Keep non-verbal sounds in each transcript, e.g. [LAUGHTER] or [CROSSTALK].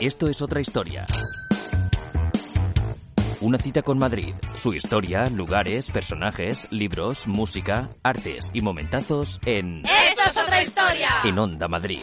Esto es otra historia. Una cita con Madrid, su historia, lugares, personajes, libros, música, artes y momentazos en ¡Esto es otra historia! En Onda Madrid.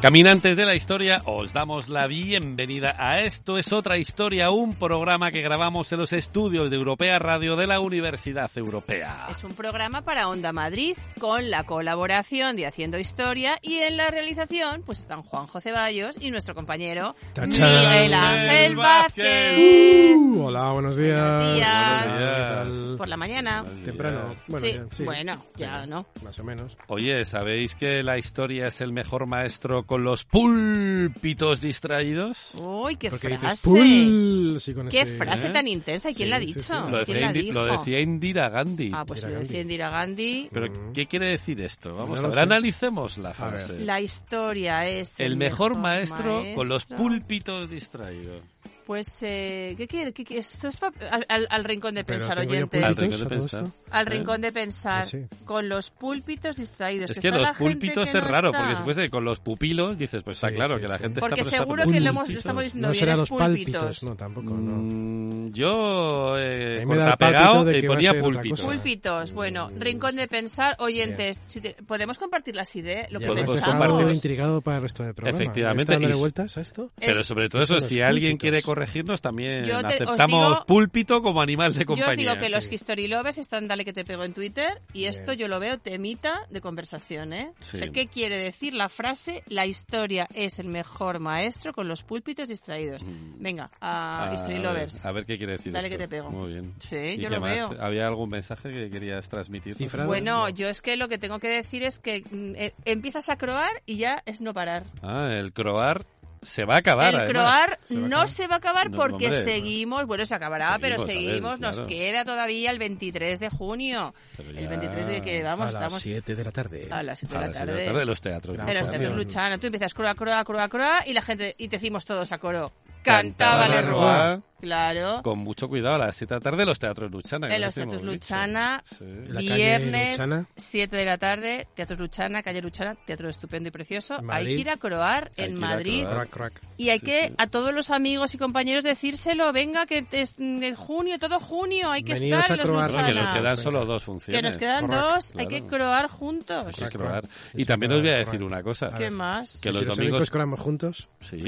Caminantes de la historia, os damos la bienvenida a Esto es otra historia, un programa que grabamos en los estudios de Europea Radio de la Universidad Europea. Es un programa para Onda Madrid con la colaboración de Haciendo Historia y en la realización pues están Juanjo Ceballos y nuestro compañero ¡Tachán! Miguel Ángel Vázquez. Uh, hola, buenos días. Buenos días. Buenos días. ¿Qué tal? Por la mañana. Temprano. Bueno, sí, ya, sí. bueno, ya no. Más o menos. Oye, ¿sabéis que la historia es el mejor maestro con los púlpitos distraídos? Uy, qué Porque dices frase. sí, con Qué ese- frase ¿eh? tan intensa. ¿Y quién Sí, la ha dicho? sí. Lo ¿Quién decía, la dijo? lo decía Indira Gandhi. Ah, pues Indira lo decía. Indira Gandhi. Pero. ¿qué quiere decir esto? Vamos No a ver, analicemos la frase. La historia es El mejor maestro, con los maestro. púlpitos distraídos. Pues, eh, ¿qué quiere? ¿Qué, qué- esto es al, al- al rincón de pensar, oyentes. Al rincón de pensar. Al ¿Eh? rincón de pensar, sí. con los púlpitos distraídos. Es que que los púlpitos que es no raro, está. porque si fuese con los pupilos, dices, pues está Sí, claro sí, que la sí. gente Porque está seguro prestando que lo, hemos, lo estamos diciendo No bien, es los pálpitos. púlpitos. No, tampoco, no. Mm, yo eh, pálpito de y que ponía púlpitos. Púlpitos, bueno, rincón de pensar, oyentes, si te- podemos compartir las ideas, lo que pensamos. intrigado para el resto del programa. Efectivamente, ¿Está dándole y- vueltas a esto? Pero sobre todo Eso si alguien quiere corregirnos, también Yo aceptamos púlpito como animal de Yo compañía. os digo que los Lovers están dale que te pego en Twitter y esto yo lo veo temita de conversación, ¿eh? Sí. O sea, ¿Qué quiere decir la frase la historia es el mejor maestro con los púlpitos distraídos? Venga, a Mm. A History Lovers. A ver qué quiere decir Dale esto. que te pego. Muy bien. Sí, ¿Y yo qué lo más? veo. ¿Había algún mensaje que querías transmitir? Cifrado. Bueno, No. yo es que lo que tengo que decir es que mm, eh, empiezas a croar y ya es no parar. Ah, el croar se va a acabar. el además. croar a no acabar. se va a acabar No, porque hombre, seguimos, bueno, se acabará, pero Seguimos, a ver, seguimos, nos claro. queda todavía el 23 de junio. El ya- 23 de que vamos, a las estamos 7 de la tarde. a las 7 A de la las siete de tarde. la tarde de los teatros. Gran En los teatros luchana. Tú empiezas croa, croa, croa, croa y la gente, y te decimos todos a coro. Cantaba Cantaba Claro. Con mucho cuidado, a las 7 de la tarde los teatros Luchana. En los si teatros. Luchana, Sí. Viernes, Luchana. 7 de la tarde, Teatro Luchana, calle Luchana, teatro estupendo y precioso. En Hay Madrid. que ir a croar Hay en Madrid. croar. Crack, crack. Y hay Sí, que sí. a todos los amigos y compañeros decírselo, venga, que es en junio, todo junio, hay que Veníos estar en los croar. No, que nos Luchana. quedan Venga. solo dos funciones. Que nos quedan dos, hay que claro. croar juntos. Hay que croar. Y también os voy a crack. decir una cosa. ¿Qué más? Que Si los los domingos... coramos juntos. Sí,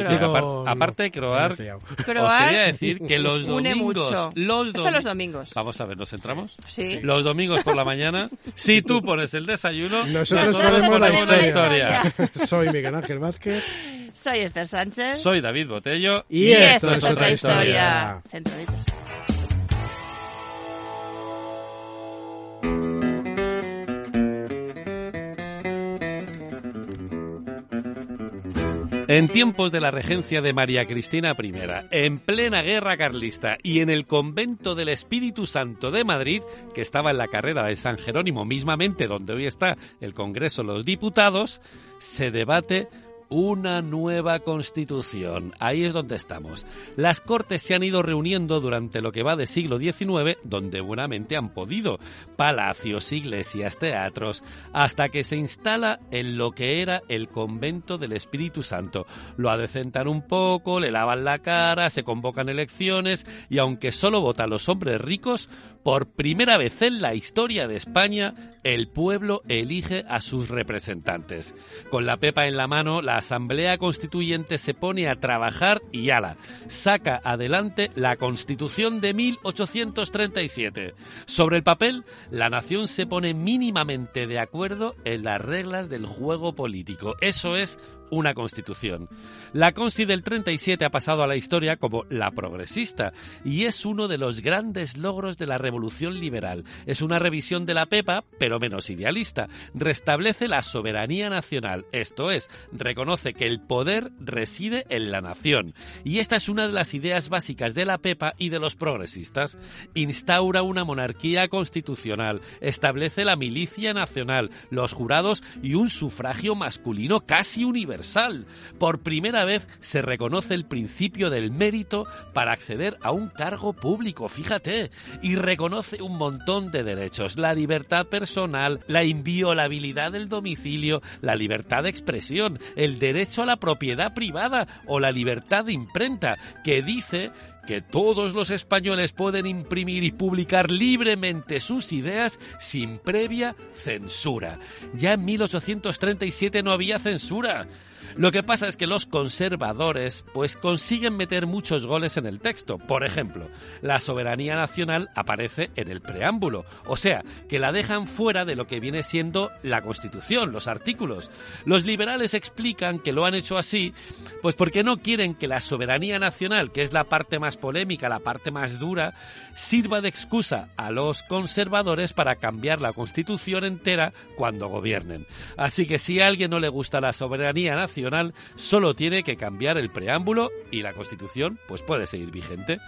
aparte de croar, os quería decir que [LAUGHS] los domingos... mucho. Los dom- los domingos. Vamos a ver, ¿nos centramos? Sí. Los domingos por la mañana, si tú pones el desayuno, Nosotros Nosotros ponemos la historia. historia. [LAUGHS] Soy Miguel Ángel Vázquez. Soy Esther Sánchez. Soy David Botello. Y, esto, es otra historia. Centraditos. En tiempos de la regencia de María Cristina I, en plena guerra carlista y en el convento del Espíritu Santo de Madrid, que estaba en la carrera de San Jerónimo, mismamente donde hoy está el Congreso de los Diputados, se debate una nueva constitución. Ahí es donde estamos. Las cortes se han ido reuniendo durante lo que va de siglo XIX, donde buenamente han podido. Palacios, iglesias, teatros, hasta que se instala en lo que era el convento del Espíritu Santo. Lo adecentan un poco, le lavan la cara, se convocan elecciones y aunque solo votan los hombres ricos, por primera vez en la historia de España, el pueblo elige a sus representantes. Con la pepa en la mano, la Asamblea Constituyente se pone a trabajar y ala, saca adelante la Constitución de 1837. Sobre el papel, la nación se pone mínimamente de acuerdo en las reglas del juego político. Eso es una constitución. La Consti del 37 ha pasado a la historia como la progresista y es uno de los grandes logros de la revolución liberal. Es una revisión de la PEPA, pero menos idealista. Restablece la soberanía nacional, esto es, reconoce que el poder reside en la nación. Y esta es una de las ideas básicas de la PEPA y de los progresistas. Instaura una monarquía constitucional, establece la milicia nacional, los jurados y un sufragio masculino casi universal. Por primera vez se reconoce el principio del mérito para acceder a un cargo público, fíjate, y reconoce un montón de derechos, la libertad personal, la inviolabilidad del domicilio, la libertad de expresión, el derecho a la propiedad privada o la libertad de imprenta, que dice que todos los españoles pueden imprimir y publicar libremente sus ideas sin previa censura. Ya en 1837 no había censura. Lo que pasa es que los conservadores pues consiguen meter muchos goles en el texto. Por ejemplo, la soberanía nacional aparece en el preámbulo, o sea, que la dejan fuera de lo que viene siendo la Constitución, los artículos. Los liberales explican que lo han hecho así pues porque no quieren que la soberanía nacional, que es la parte más polémica, la parte más dura, sirva de excusa a los conservadores para cambiar la Constitución entera cuando gobiernen. Así que si a alguien no le gusta la soberanía nacional, solo tiene que cambiar el preámbulo y la Constitución pues puede seguir vigente.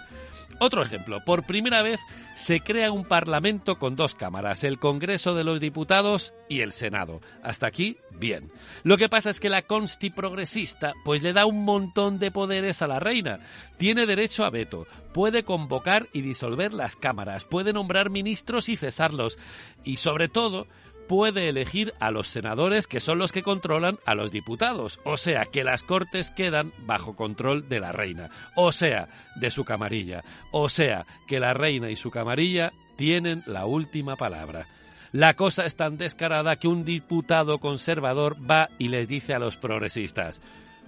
Otro ejemplo, por primera vez se crea un Parlamento con dos cámaras, el Congreso de los Diputados y el Senado. Hasta aquí, bien. Lo que pasa es que la Consti progresista pues le da un montón de poderes a la reina. Tiene derecho a veto, puede convocar y disolver las cámaras, puede nombrar ministros y cesarlos y sobre todo puede elegir a los senadores que son los que controlan a los diputados. O sea, que las cortes quedan bajo control de la reina. O sea, de su camarilla. O sea, que la reina y su camarilla tienen la última palabra. La cosa es tan descarada que un diputado conservador va y les dice a los progresistas,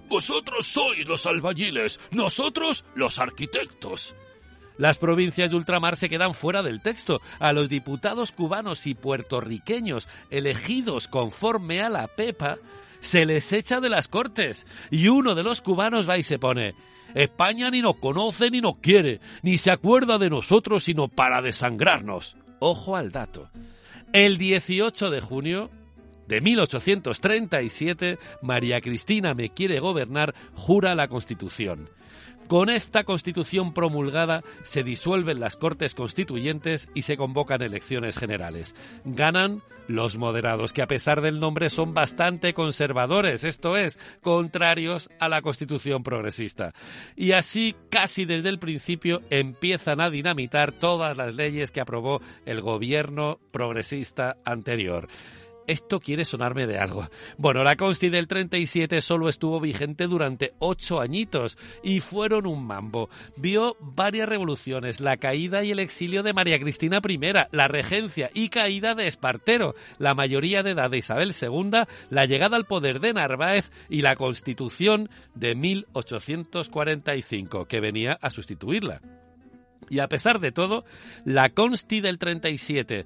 Vosotros sois los albañiles, nosotros los arquitectos. Las provincias de ultramar se quedan fuera del texto. A los diputados cubanos y puertorriqueños elegidos conforme a la PEPA se les echa de las cortes. Y uno de los cubanos va y se pone España ni nos conoce ni nos quiere, ni se acuerda de nosotros sino para desangrarnos. Ojo al dato. El 18 de junio de 1837, María Cristina me quiere gobernar jura la Constitución. Con esta constitución promulgada se disuelven las Cortes Constituyentes y se convocan elecciones generales. Ganan los moderados, que a pesar del nombre son bastante conservadores, esto es, contrarios a la constitución progresista. Y así, casi desde el principio, empiezan a dinamitar todas las leyes que aprobó el gobierno progresista anterior. Esto quiere sonarme de algo. Bueno, la Consti del 37 solo estuvo vigente durante ocho añitos y fueron un mambo. Vio varias revoluciones, la caída y el exilio de María Cristina I, la regencia y caída de Espartero, la mayoría de edad de Isabel II, la llegada al poder de Narváez y la Constitución de 1845, que venía a sustituirla. Y a pesar de todo, la Consti del 37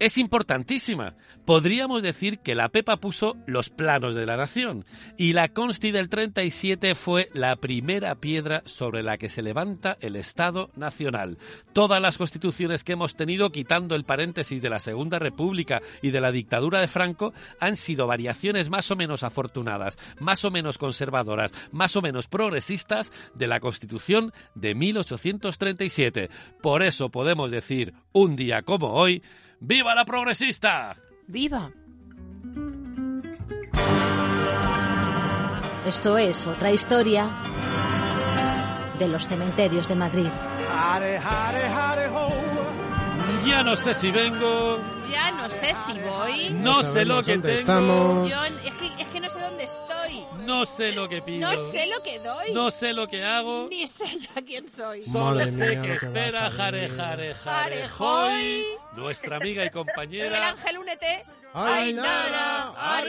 es importantísima. Podríamos decir que la PEPA puso los planos de la nación y la Consti del 37 fue la primera piedra sobre la que se levanta el Estado Nacional. Todas las constituciones que hemos tenido, quitando el paréntesis de la Segunda República y de la dictadura de Franco, han sido variaciones más o menos afortunadas, más o menos conservadoras, más o menos progresistas de la Constitución de 1837. Por eso podemos decir, un día como hoy, ¡Viva la progresista! ¡Viva! Esto es otra historia de los cementerios de Madrid. Ya no sé si vengo. Ya no sé si voy. No, No sé lo que dónde tengo. estamos. Yo, es, que, es que no sé dónde estoy. No sé lo que pido. No sé lo que doy. No sé lo que hago. Ni sé ya quién soy. Solo Madre sé mía, que lo que espera a Jare. Jare Jare, Jare joy. Joy, nuestra amiga y El compañera. ángel únete. Ahí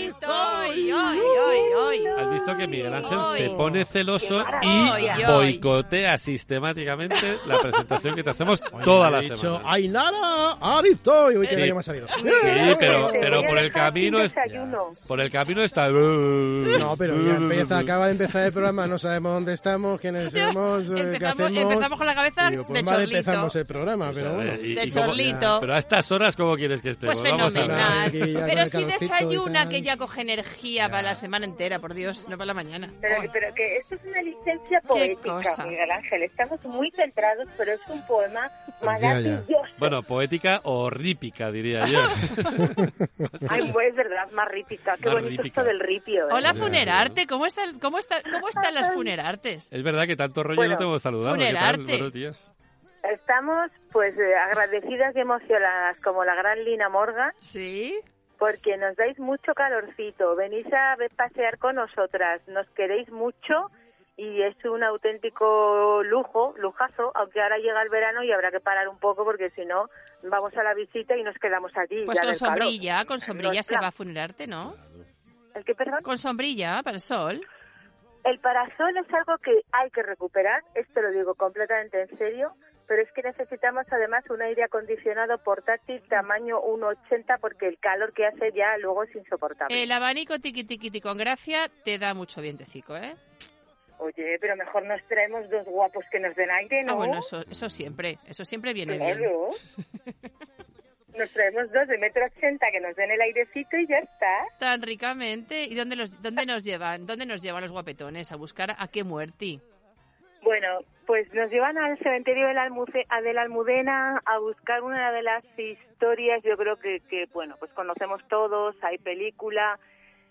estoy. Hoy, hoy, hoy. ¿Has visto que Miguel Ángel se pone celoso y boicotea sistemáticamente la presentación que te hacemos toda la semana. Ainara Aristo. Y hoy Sí. que me ha salido. Sí, pero, pero por el camino es, por el camino está. No, pero ya empieza, acaba de empezar el programa, no sabemos dónde estamos, quiénes [LAUGHS] somos, eh, qué Empezamos, hacemos. empezamos con la cabeza digo, pues de mal chorlito. empezamos el programa, pero bueno. De y chorlito. Pero a estas horas, ¿cómo quieres que estemos? Pues Vamos a ya Pero si desayuna que ya coge energía para la semana entera, por Dios, no para la mañana. Pero, pero que esto es una licencia poética. Miguel Ángel. Estamos muy centrados, pero es un poema Ya, ya. maravilloso. Bueno, poética o rípica, diría yo. [LAUGHS] [LAUGHS] Ay, pues, es verdad, más rípica. Qué Más bonito rípica. esto del ripio. ¿eh? Hola, Ya, Funerarte, ¿cómo, está, cómo, está, ¿cómo están las Funerartes? Es verdad que tanto rollo Bueno, no te hemos saludado. ¿Qué tal? funerarte. Buenos días. Estamos, pues, eh, agradecidas y emocionadas como la gran Lina Morgan ¿Sí? Porque nos dais mucho calorcito. Venís a ver- pasear con nosotras, nos queréis mucho y es un auténtico lujo, lujazo, aunque ahora llega el verano y habrá que parar un poco porque si no vamos a la visita y nos quedamos aquí. Pues ya con calor. sombrilla, con sombrilla se va a Funerarte, ¿no? ¿El qué, perdón? Con sombrilla, para el sol. El parasol es algo que hay que recuperar, esto lo digo completamente en serio, pero es que necesitamos además un aire acondicionado portátil tamaño 1,80 porque el calor que hace ya luego es insoportable. El abanico tiqui tiqui ti con gracia te da mucho vientecico, ¿eh? Oye, pero mejor nos traemos dos guapos que nos den aire, ¿no? Ah, bueno, eso, eso siempre, eso siempre viene bien. Claro. [LAUGHS] Nos traemos dos de metro ochenta que nos den el airecito y ya está. Tan ricamente. ¿Y dónde, los, dónde nos llevan? ¿Dónde nos llevan los guapetones? ¿A buscar a qué muerti? Bueno, pues nos llevan al cementerio de la, Almuce- a de la Almudena a buscar una de las historias, yo creo que, que, bueno, pues conocemos todos, hay película,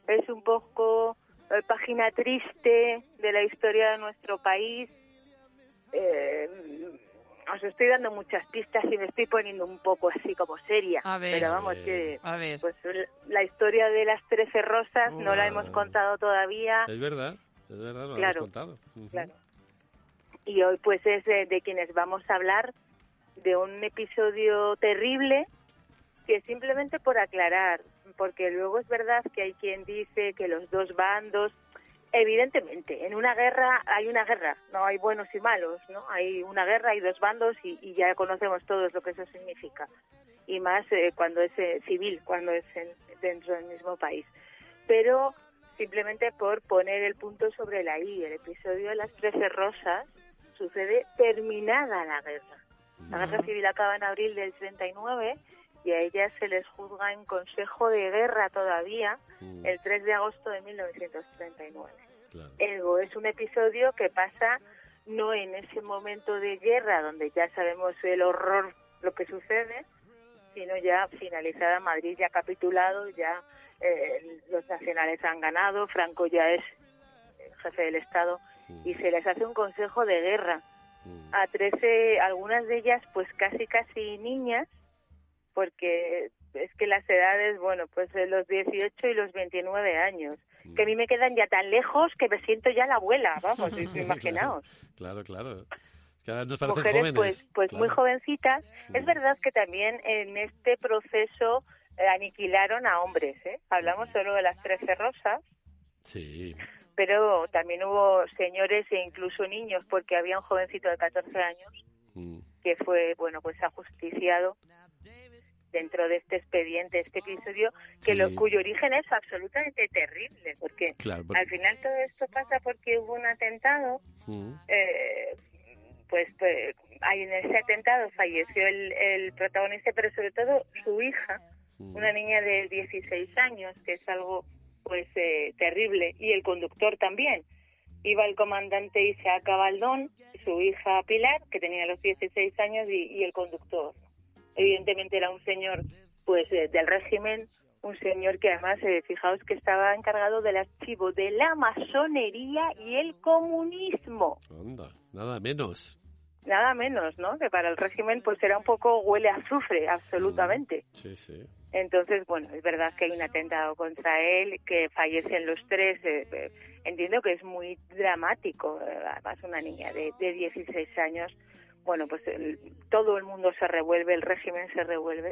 es un poco eh, página triste de la historia de nuestro país. Eh, os estoy dando muchas pistas y me estoy poniendo un poco así como seria, A ver. pero vamos que A ver. pues la historia de las trece rosas no la hemos contado todavía. Es verdad, es verdad, lo Claro, hemos contado. Claro. Y hoy pues es de, de quienes vamos a hablar de un episodio terrible que simplemente por aclarar, porque luego es verdad que hay quien dice que los dos bandos, evidentemente, en una guerra hay una guerra, no hay buenos y malos, ¿no? Hay una guerra, hay dos bandos y, y ya conocemos todos lo que eso significa. Y más eh, cuando es eh, civil, cuando es en- dentro del mismo país. Pero simplemente por poner el punto sobre la I, el episodio de las Trece Rosas sucede terminada la guerra. La guerra civil acaba en abril del 39 y a ellas se les juzga en Consejo de Guerra todavía Mm, el 3 de agosto de 1939. claro. Ergo, es un episodio que pasa no en ese momento de guerra donde ya sabemos el horror, lo que sucede, sino ya finalizada Madrid, ya capitulado, ya eh, los nacionales han ganado, Franco ya es jefe del Estado y se les hace un consejo de guerra Mm. a 13, algunas de ellas pues casi casi niñas, porque es que las edades, bueno, pues de los 18 y los 29 años, que a mí me quedan ya tan lejos que me siento ya la abuela, vamos, [LAUGHS] imaginaos. Claro, claro. Es que ahora nos parecen Mujeres jóvenes. pues, pues muy jovencitas. Es Mm. verdad que también en este proceso eh, aniquilaron a hombres, ¿eh? Hablamos solo de las 13 rosas, Sí, pero también hubo señores e incluso niños, porque había un jovencito de 14 años mm, que fue, bueno, pues ajusticiado dentro de este expediente, este episodio, que Sí. lo, cuyo origen es absolutamente terrible, porque claro. porque- al final todo esto pasa porque hubo un atentado, Mm, eh, pues, pues en ese atentado falleció el, el protagonista, pero sobre todo su hija, mm. una niña de 16 años, que es algo pues eh, terrible, y el conductor también. Iba el comandante Isaac Baldón, su hija Pilar, que tenía los 16 años, y, el conductor. Evidentemente era un señor pues eh, del régimen, un señor que además, eh, fijaos que estaba encargado del archivo de la masonería y el comunismo. Anda, nada menos. Nada menos, ¿no? Que para el régimen pues era un poco huele a azufre, absolutamente. Sí, sí. Entonces, bueno, es verdad que hay un atentado contra él, que fallecen los tres. eh, eh, entiendo que es muy dramático. eh, además, una niña de, de 16 años, bueno, pues el- todo el mundo se revuelve, el régimen se revuelve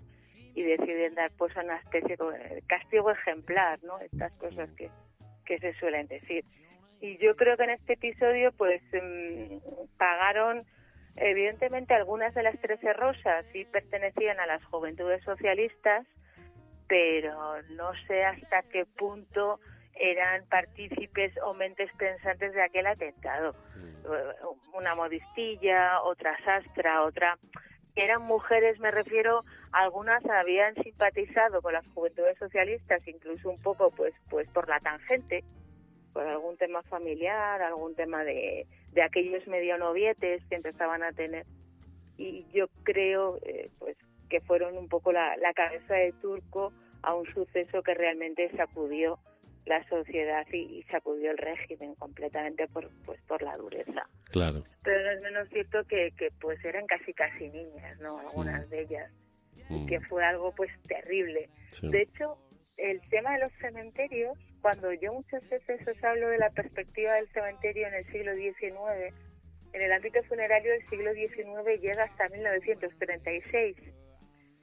y deciden dar pues una especie de castigo ejemplar, ¿no? Estas cosas que, que se suelen decir. Y yo creo que en este episodio, pues, mm, pagaron, evidentemente, algunas de las Trece Rosas sí pertenecían a las juventudes socialistas, pero no sé hasta qué punto eran partícipes o mentes pensantes de aquel atentado. Una modistilla, otra sastra, otra eran mujeres, me refiero, algunas habían simpatizado con las juventudes socialistas, incluso un poco pues pues por la tangente, por algún tema familiar, algún tema de, de aquellos medio novietes que empezaban a tener. Y yo creo eh, pues que fueron un poco la, la cabeza de turco a un suceso que realmente sacudió la sociedad y, sacudió el régimen completamente por pues por la dureza. Claro. Pero no es menos cierto que, que pues eran casi casi niñas, ¿no? Algunas mm. de ellas. Y mm. que fue algo pues terrible. De hecho, el tema de los cementerios, cuando yo muchas veces os hablo de la perspectiva del cementerio en el siglo XIX, en el ámbito funerario del siglo XIX llega hasta 1936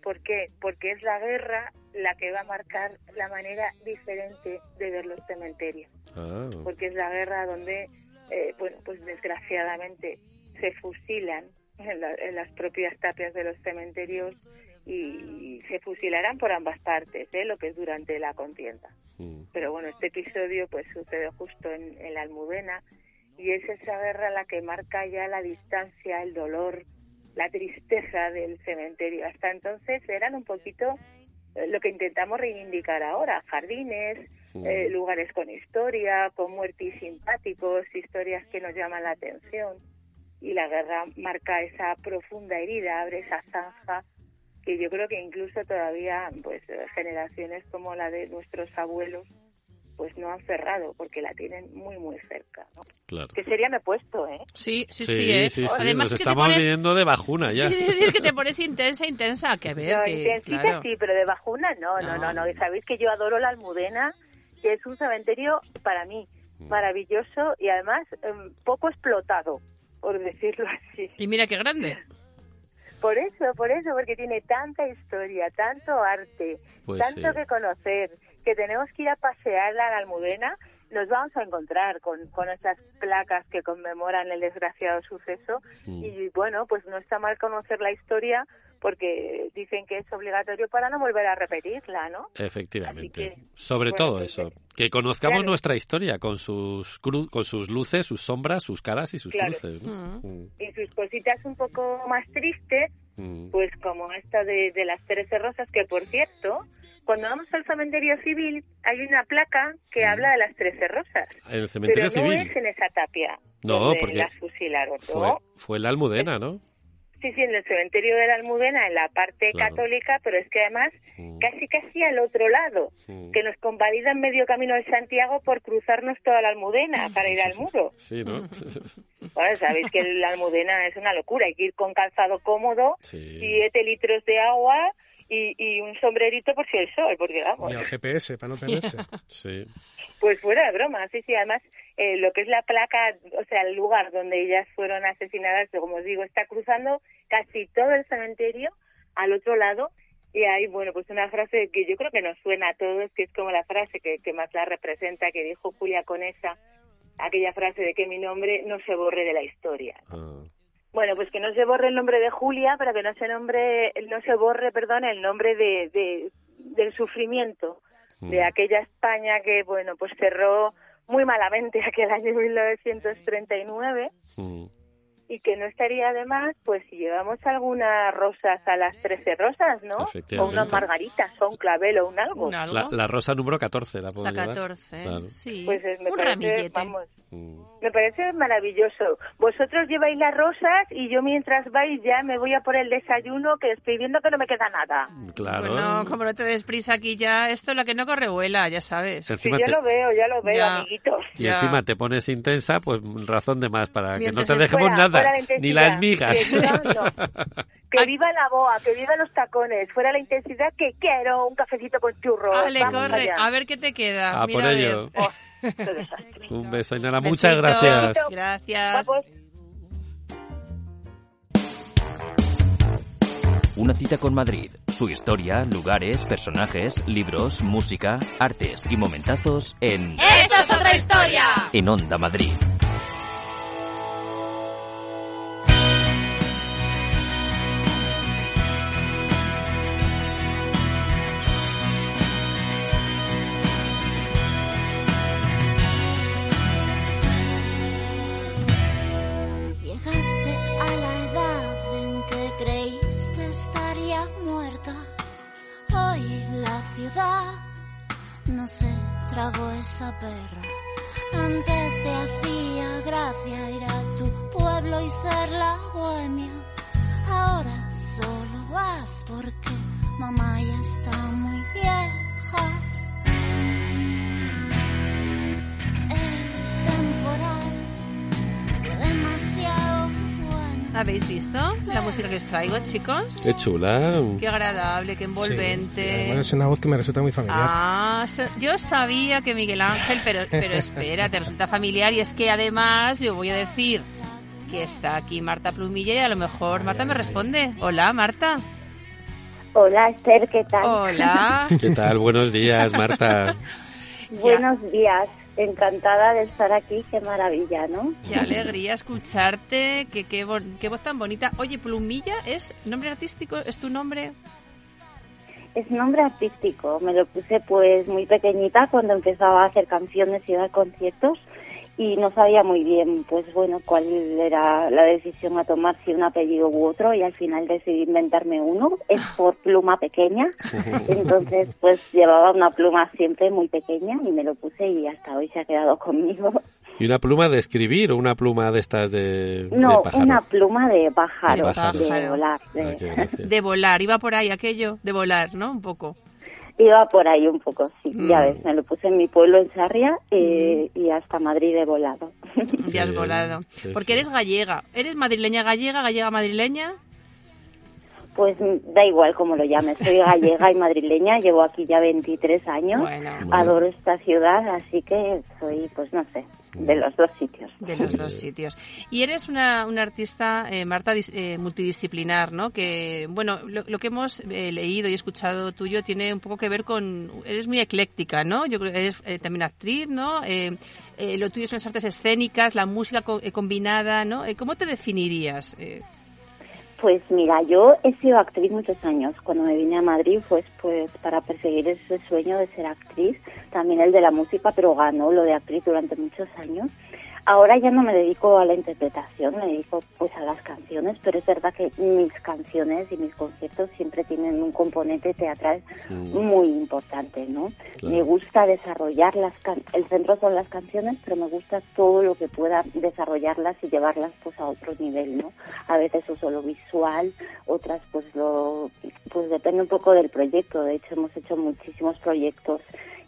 ¿Por qué? Porque es la guerra la que va a marcar la manera diferente de ver los cementerios. Ah. Porque es la guerra donde, eh, bueno, pues desgraciadamente se fusilan en, las propias tapias de los cementerios y, se fusilarán por ambas partes, ¿eh? lo que es durante la contienda. Mm. Pero bueno, este episodio pues sucede justo en, en la Almudena y es esa guerra la que marca ya la distancia, el dolor, la tristeza del cementerio. Hasta entonces eran un poquito eh, lo que intentamos reivindicar ahora, jardines, mm. eh, lugares con historia, con muertes simpáticos, historias que nos llaman la atención. Y la guerra marca esa profunda herida, abre esa zanja que yo creo que incluso todavía pues generaciones como la de nuestros abuelos pues no han cerrado porque la tienen muy muy cerca ¿no? claro. Que sería me he puesto eh sí sí sí, ¿eh? sí, además nos estamos viendo de bajuna ya. Sí, sí, es que te pones intensa intensa que ver no, intensita sí pero de bajuna no, no no. No. Sabéis que yo adoro la Almudena que es un cementerio para mí mm. maravilloso y además em, poco explotado por decirlo así. Y mira qué grande por eso, por eso, porque tiene tanta historia, tanto arte, pues tanto que conocer, que tenemos que ir a pasear a la Almudena, nos vamos a encontrar con, con esas placas que conmemoran el desgraciado suceso. Mm. Y bueno, pues no está mal conocer la historia porque dicen que es obligatorio para no volver a repetirla, ¿no? Efectivamente. Sobre todo pues, eso, que conozcamos nuestra historia con sus con sus luces, sus sombras, sus caras y sus cruces. Mm. Mm. Y sus cositas un poco más tristes, pues como esta de, de las Trece Rosas, que por cierto, cuando vamos al cementerio civil hay una placa que habla de las Trece Rosas. El cementerio pero no es en esa tapia. No, porque las fusilaron. Fue, fue la Almudena, ¿no? Sí, sí, en el cementerio de la Almudena, en la parte católica, pero es que además casi casi al otro lado, que nos convalidan medio camino de Santiago por cruzarnos toda la Almudena para ir al [LAUGHS] muro. Sí, ¿no? [LAUGHS] Bueno, sabéis que la Almudena es una locura, hay que ir con calzado cómodo, siete litros de agua y, un sombrerito por si el sol, porque vamos. Y el GPS, para no perderse. [LAUGHS] sí. Pues fuera de broma, sí, sí, además eh, lo que es la placa, o sea, el lugar donde ellas fueron asesinadas, como os digo, está cruzando casi todo el cementerio al otro lado y hay, bueno, pues una frase que yo creo que nos suena a todos, que es como la frase que, que más la representa, que dijo Julia Conesa, aquella frase de que mi nombre no se borre de la historia. Ah. Bueno, pues que no se borre el nombre de Julia, pero que no se nombre, no se borre, perdón, el nombre de, de del sufrimiento de mm. aquella España que, bueno, pues cerró muy malamente aquel año 1939 y que no estaría de más, pues si llevamos algunas rosas a las 13 rosas, ¿no? O unas margaritas, o un clavel o un algo. La, rosa número 14 la La 14, sí. Pues me un parece, vamos, mm. Me parece maravilloso. Vosotros lleváis las rosas y yo mientras vais ya me voy a por el desayuno que estoy viendo que no me queda nada. Claro. Bueno, como no te des prisa aquí ya, esto es lo que no corre vuela, ya sabes. sí, ya lo veo, ya lo veo, amiguitos. Y encima te pones intensa, pues razón de más para que no te dejemos nada ni las migas. [LAUGHS] Que viva, la boa, que viva los tacones, fuera la intensidad que quiero un cafecito con churros. Vale, corre, a ver qué te queda. A por ello. Oh, un beso, Inara, muchas gracias. Gracias. Una cita con Madrid, su historia, lugares, personajes, libros, música, artes y momentazos en ¡Esto es otra historia! En Onda Madrid. Traigo, chicos? Qué chula. Qué agradable, qué envolvente. Bueno, es una voz que me resulta muy familiar. Ah, yo sabía que Miguel Ángel, pero, pero espera, te resulta familiar y es que además yo voy a decir que está aquí Marta Plumilla y a lo mejor Marta me responde. Hola, Marta. Hola Esther, ¿qué tal? Hola. ¿Qué tal? Buenos días, Marta. [LAUGHS] Buenos días, encantada de estar aquí, qué maravilla, ¿no? Qué alegría escucharte, qué, qué, bon- qué voz tan bonita. Oye, Plumilla es nombre artístico, es tu nombre. Es nombre artístico, me lo puse pues muy pequeñita cuando empezaba a hacer canciones y dar conciertos y no sabía muy bien, pues bueno, cuál era la decisión a tomar, si un apellido u otro, y al final decidí inventarme uno. Es [LAUGHS] por pluma pequeña, entonces pues llevaba una pluma siempre muy pequeña y me lo puse y hasta hoy se ha quedado [LAUGHS] conmigo. ¿Y una pluma de escribir o una pluma de estas de, No, una pluma de pájaro, De pájaro. de volar. de- Ah, qué gracia. De volar, iba por ahí aquello, de volar, ¿no? Un poco. Iba por ahí un poco, sí. Ya Mm. ves, me lo puse en mi pueblo, en Sarria, eh, y hasta Madrid he volado. [LAUGHS] Ya has volado. Sí, Porque sí. eres gallega. ¿Eres madrileña gallega, gallega madrileña? Pues mm, da igual cómo lo llames, soy gallega y madrileña, llevo aquí ya 23 años, Bueno, adoro esta ciudad, así que soy, pues no sé, de los dos sitios. de los dos sitios. Y eres una, una artista, eh, Marta, dis- eh, multidisciplinar, ¿no? Que, bueno, lo, lo que hemos eh, leído y escuchado tuyo tiene un poco que ver con... Eres muy ecléctica, ¿no? Yo creo que eres eh, también actriz, ¿no? Eh, eh, lo tuyo son las artes escénicas, la música co- eh, combinada, ¿no? Eh, ¿Cómo te definirías? Pues mira, yo he sido actriz muchos años. Cuando me vine a Madrid, pues, pues para perseguir ese sueño de ser actriz, también el de la música, pero ganó lo de actriz durante muchos años. Ahora ya no me dedico a la interpretación, me dedico pues a las canciones, pero es verdad que mis canciones y mis conciertos siempre tienen un componente teatral Mm. muy importante, ¿no? Claro. Me gusta desarrollar las can el centro son las canciones, pero me gusta todo lo que pueda desarrollarlas y llevarlas pues a otro nivel, ¿no? A veces uso lo visual, otras pues lo pues depende un poco del proyecto. De hecho, hemos hecho muchísimos proyectos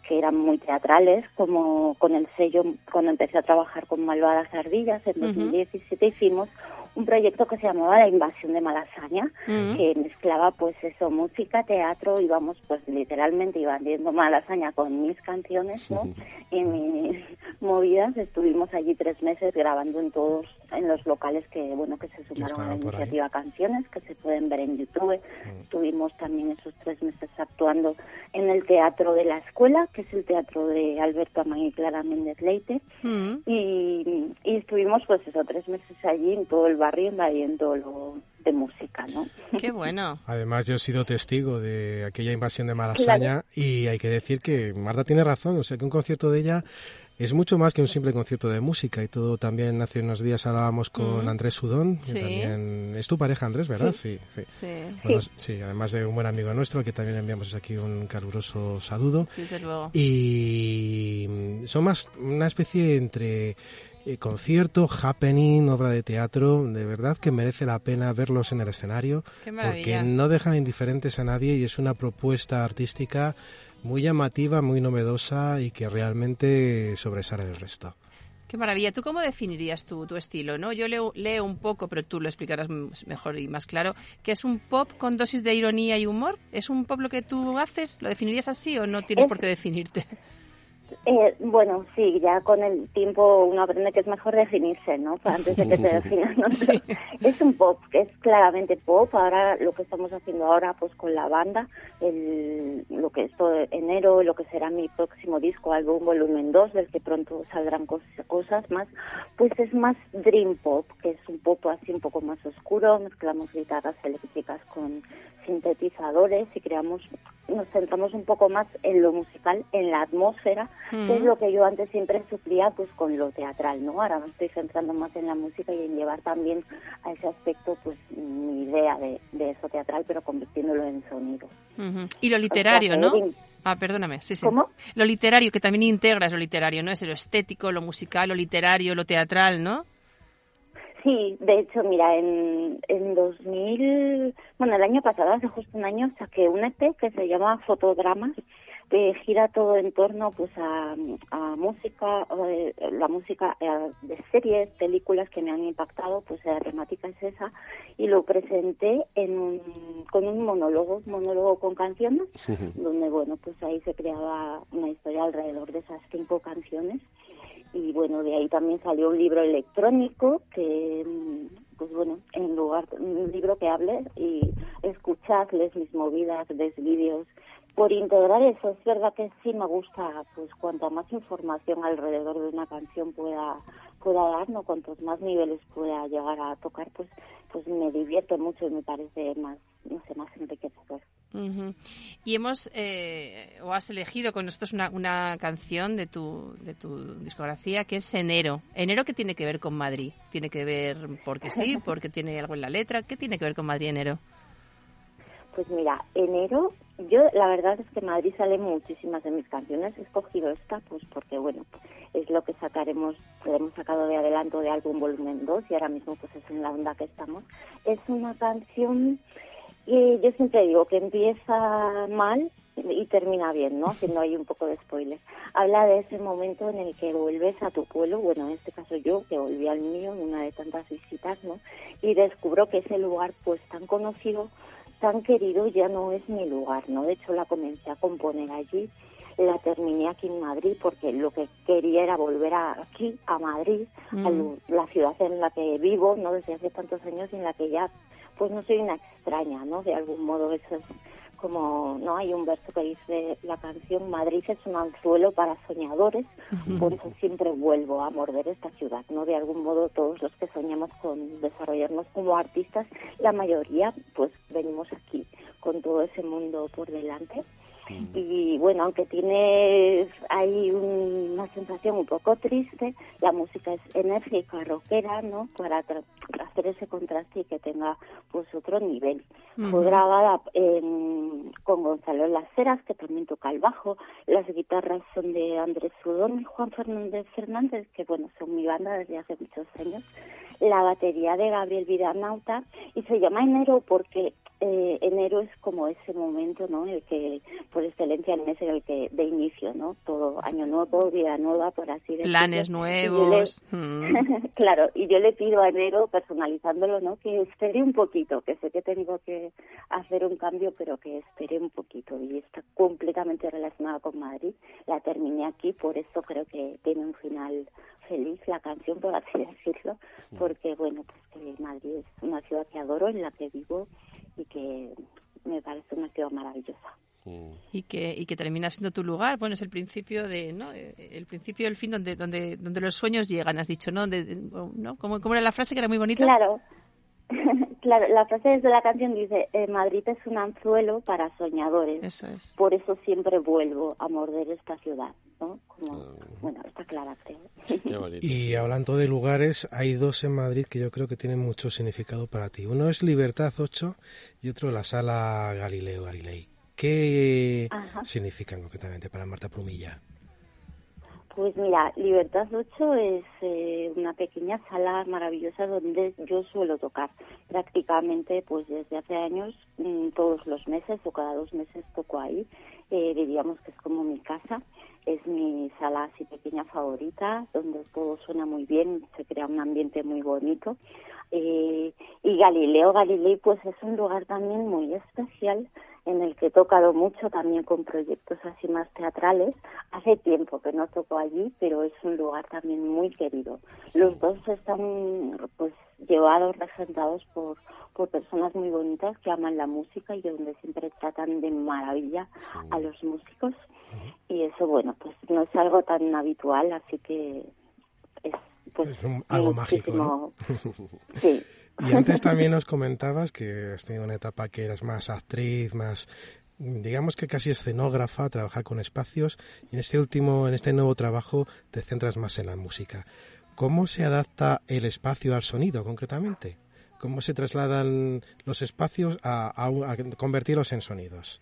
que eran muy teatrales, como con el sello, cuando empecé a trabajar con Malvadas Ardillas en Ujú. 2017 hicimos un proyecto que se llamaba La Invasión de Malasaña, que mezclaba pues eso, música, teatro, íbamos pues literalmente invadiendo Malasaña con mis canciones, ¿no? Y mis [LAUGHS] movidas, estuvimos allí tres meses grabando en todos, en los locales que, bueno, que se sumaron a la ahí. iniciativa Canciones, que se pueden ver en YouTube. Estuvimos también esos tres meses actuando en el teatro de la escuela, que es el teatro de Alberto Amán y Clara Méndez Leite. mm. Y, y estuvimos pues eso, tres meses allí en todo el barrio invadiendo lo de música, ¿no? Qué bueno. [LAUGHS] Además, yo he sido testigo de aquella invasión de Malasaña y hay que decir que Marta tiene razón, o sea que un concierto de ella es mucho más que un simple concierto de música y todo también hace unos días hablábamos con Mm. Andrés Sudón, que Sí. también es tu pareja Andrés, ¿verdad? Sí, sí. Sí, Bueno, sí, además de un buen amigo nuestro, que también enviamos aquí un caluroso saludo. sí, desde luego. Y mm, son más una especie entre eh, concierto, happening, obra de teatro, de verdad que merece la pena verlos en el escenario, Qué porque no dejan indiferentes a nadie y es una propuesta artística muy llamativa, muy novedosa y que realmente sobresale del resto. Qué maravilla. ¿Tú cómo definirías tu, tu estilo? no? Yo leo, leo un poco, pero tú lo explicarás mejor y más claro, que es un pop con dosis de ironía y humor. ¿Es un pop lo que tú haces? ¿Lo definirías así o no tienes Es- por qué definirte? Eh, bueno, sí, ya con el tiempo uno aprende que es mejor definirse, ¿no? Pues antes de que te [LAUGHS] definan. ¿no? Es un pop, es claramente pop. Ahora lo que estamos haciendo ahora, pues con la banda, el, lo que es todo enero, lo que será mi próximo disco, álbum volumen 2, del que pronto saldrán cosas más, pues es más dream pop, que es un pop así un poco más oscuro. Mezclamos guitarras eléctricas con sintetizadores y creamos, nos centramos un poco más en lo musical, en la atmósfera, que es lo que yo antes siempre suplía pues con lo teatral, ¿no? Ahora me estoy centrando más en la música y en llevar también a ese aspecto pues mi idea de, eso teatral, pero convirtiéndolo en sonido. Y lo literario, ¿no? Ah, perdóname, sí, sí. ¿Cómo? Lo literario, que también integras lo literario, ¿no? Es lo estético, lo musical, lo literario, lo teatral, ¿no? Sí, de hecho, mira, en, en 2000, bueno, el año pasado, hace justo un año, saqué un EP que se llama Fotodramas, que gira todo en torno pues a, a música, eh, la música eh, de series, películas que me han impactado, pues la temática es esa, y lo presenté en con un monólogo, un monólogo con canciones, donde, bueno, pues ahí se creaba una historia alrededor de esas cinco canciones y bueno, de ahí también salió un libro electrónico que, pues bueno, en lugar, un libro que hable y escuchadles mis movidas, ves vídeos, por integrar eso. Es verdad que sí me gusta, pues cuanta más información alrededor de una canción pueda pueda dar, ¿no? Cuantos más niveles pueda llegar a tocar, pues pues me divierte mucho y me parece más, no sé, más enriquecedor. Y hemos, eh, o has elegido con nosotros una, una canción de tu, de tu discografía que es Enero. ¿Enero qué tiene que ver con Madrid? ¿Tiene que ver porque sí, [LAUGHS] porque tiene algo en la letra? ¿Qué tiene que ver con Madrid Enero? Pues mira, Enero, yo la verdad es que Madrid sale muchísimas de mis canciones. He escogido esta pues porque, bueno, es lo que sacaremos, hemos sacado de adelanto de álbum volumen 2 y ahora mismo pues es en la onda que estamos. Es una canción y yo siempre digo que empieza mal y termina bien, ¿no? [LAUGHS] Haciendo ahí un poco de spoiler. Habla de ese momento en el que vuelves a tu pueblo, bueno, en este caso yo, que volví al mío en una de tantas visitas, ¿no? Y descubro que ese lugar, pues tan conocido, tan querido, ya no es mi lugar, ¿no? De hecho, la comencé a componer allí, la terminé aquí en Madrid, porque lo que quería era volver aquí, a Madrid, a mm. la ciudad en la que vivo, ¿no? Desde hace tantos años, en la que ya pues no soy una extraña, ¿no? De algún modo eso es como, ¿no? Hay un verso que dice la canción Madrid es un anzuelo para soñadores, por eso siempre vuelvo a morder esta ciudad, ¿no? De algún modo todos los que soñamos con desarrollarnos como artistas, la mayoría pues venimos aquí con todo ese mundo por delante y bueno, aunque tiene ahí una sensación un poco triste, la música es enérgica, rockera, ¿no? Para hacer ese contraste y que tenga pues otro nivel. Fue grabada con Gonzalo Las Heras, que también toca el bajo. Las guitarras son de Andrés Sudón y Juan Fernández Fernández, que bueno, son mi banda desde hace muchos años. La batería de Gabriel Vidanauta y se llama Enero porque eh, enero es como ese momento, ¿no? El que, por excelencia, el mes en el que de inicio, ¿no? Todo año nuevo, vida nueva, por así decirlo. Planes nuevos. Mm. [LAUGHS] claro, y yo le pido a enero, personalizándolo, ¿no? Que espere un poquito, que sé que tengo que hacer un cambio, pero que espere un poquito. Y está completamente relacionada con Madrid. La terminé aquí, por eso creo que tiene un final feliz la canción, por así [LAUGHS] decirlo, porque, bueno, pues que Madrid es una ciudad que adoro, en la que vivo y que me parece una ciudad maravillosa. Mm. Y que, y que termina siendo tu lugar. Bueno, es el principio de, ¿no? El principio del fin donde, donde, donde los sueños llegan, has dicho, ¿no? ¿no? ¿Cómo, ¿Cómo era la frase que era muy bonita? Claro. Claro, la frase de la canción dice, eh, Madrid es un anzuelo para soñadores. Eso es. Por eso siempre vuelvo a morder esta ciudad. ¿no? Como, ah. bueno, está clara, [LAUGHS] Y hablando de lugares, hay dos en Madrid que yo creo que tienen mucho significado para ti. Uno es Libertad 8 y otro la Sala Galileo Galilei. ¿Qué significan concretamente para Marta Plumilla? Pues mira, Libertad 8 es eh, una pequeña sala maravillosa donde yo suelo tocar. Prácticamente, pues desde hace años, mm, todos los meses o cada dos meses toco ahí. Eh, diríamos que es como mi casa es mi sala así pequeña favorita, donde todo suena muy bien, se crea un ambiente muy bonito. Eh, y Galileo Galilei pues es un lugar también muy especial en el que he tocado mucho también con proyectos así más teatrales. Hace tiempo que no toco allí, pero es un lugar también muy querido. Los dos están pues llevados, regentados por, por personas muy bonitas que aman la música y donde siempre tratan de maravilla a los músicos. Y eso, bueno, pues no es algo tan habitual, así que es pues Es un- algo mágico, [LAUGHS] Sí. Y antes también nos comentabas que has tenido una etapa que eras más actriz, más digamos que casi escenógrafa, trabajar con espacios y en este último, en este nuevo trabajo te centras más en la música. ¿Cómo se adapta el espacio al sonido concretamente? ¿Cómo se trasladan los espacios a, a un- a convertirlos en sonidos?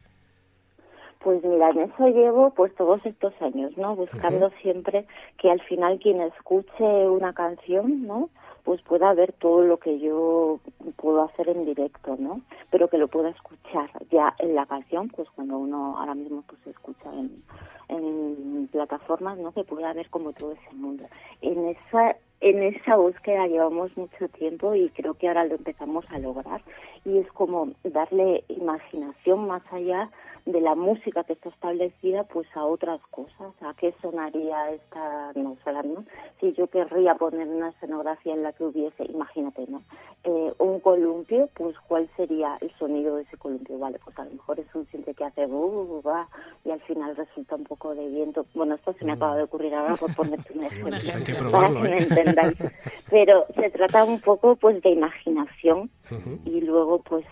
Pues mira, en eso llevo pues todos estos años, ¿no? Buscando siempre que al final quien escuche una canción, ¿no? Pues pueda ver todo lo que yo puedo hacer en directo, ¿no? Pero que lo pueda escuchar ya en la canción, pues cuando uno ahora mismo pues escucha en, en plataformas, ¿no? Que pueda ver como todo ese mundo. En esa en esa búsqueda llevamos mucho tiempo y creo que ahora lo empezamos a lograr y es como darle imaginación más allá de la música que está establecida pues a otras cosas, a qué sonaría esta atmósfera, ¿no? Si yo querría poner una escenografía en la que hubiese, imagínate, ¿no? Eh, un columpio, pues cuál sería el sonido de ese columpio, vale, pues a lo mejor es un siente que hace ba, y al final resulta un poco de viento. Bueno, esto se me acaba de ocurrir ahora por ponerte un [LAUGHS] ejemplo, hay que para que me ¿eh? entendáis. Pero se trata un poco pues de imaginación y luego pues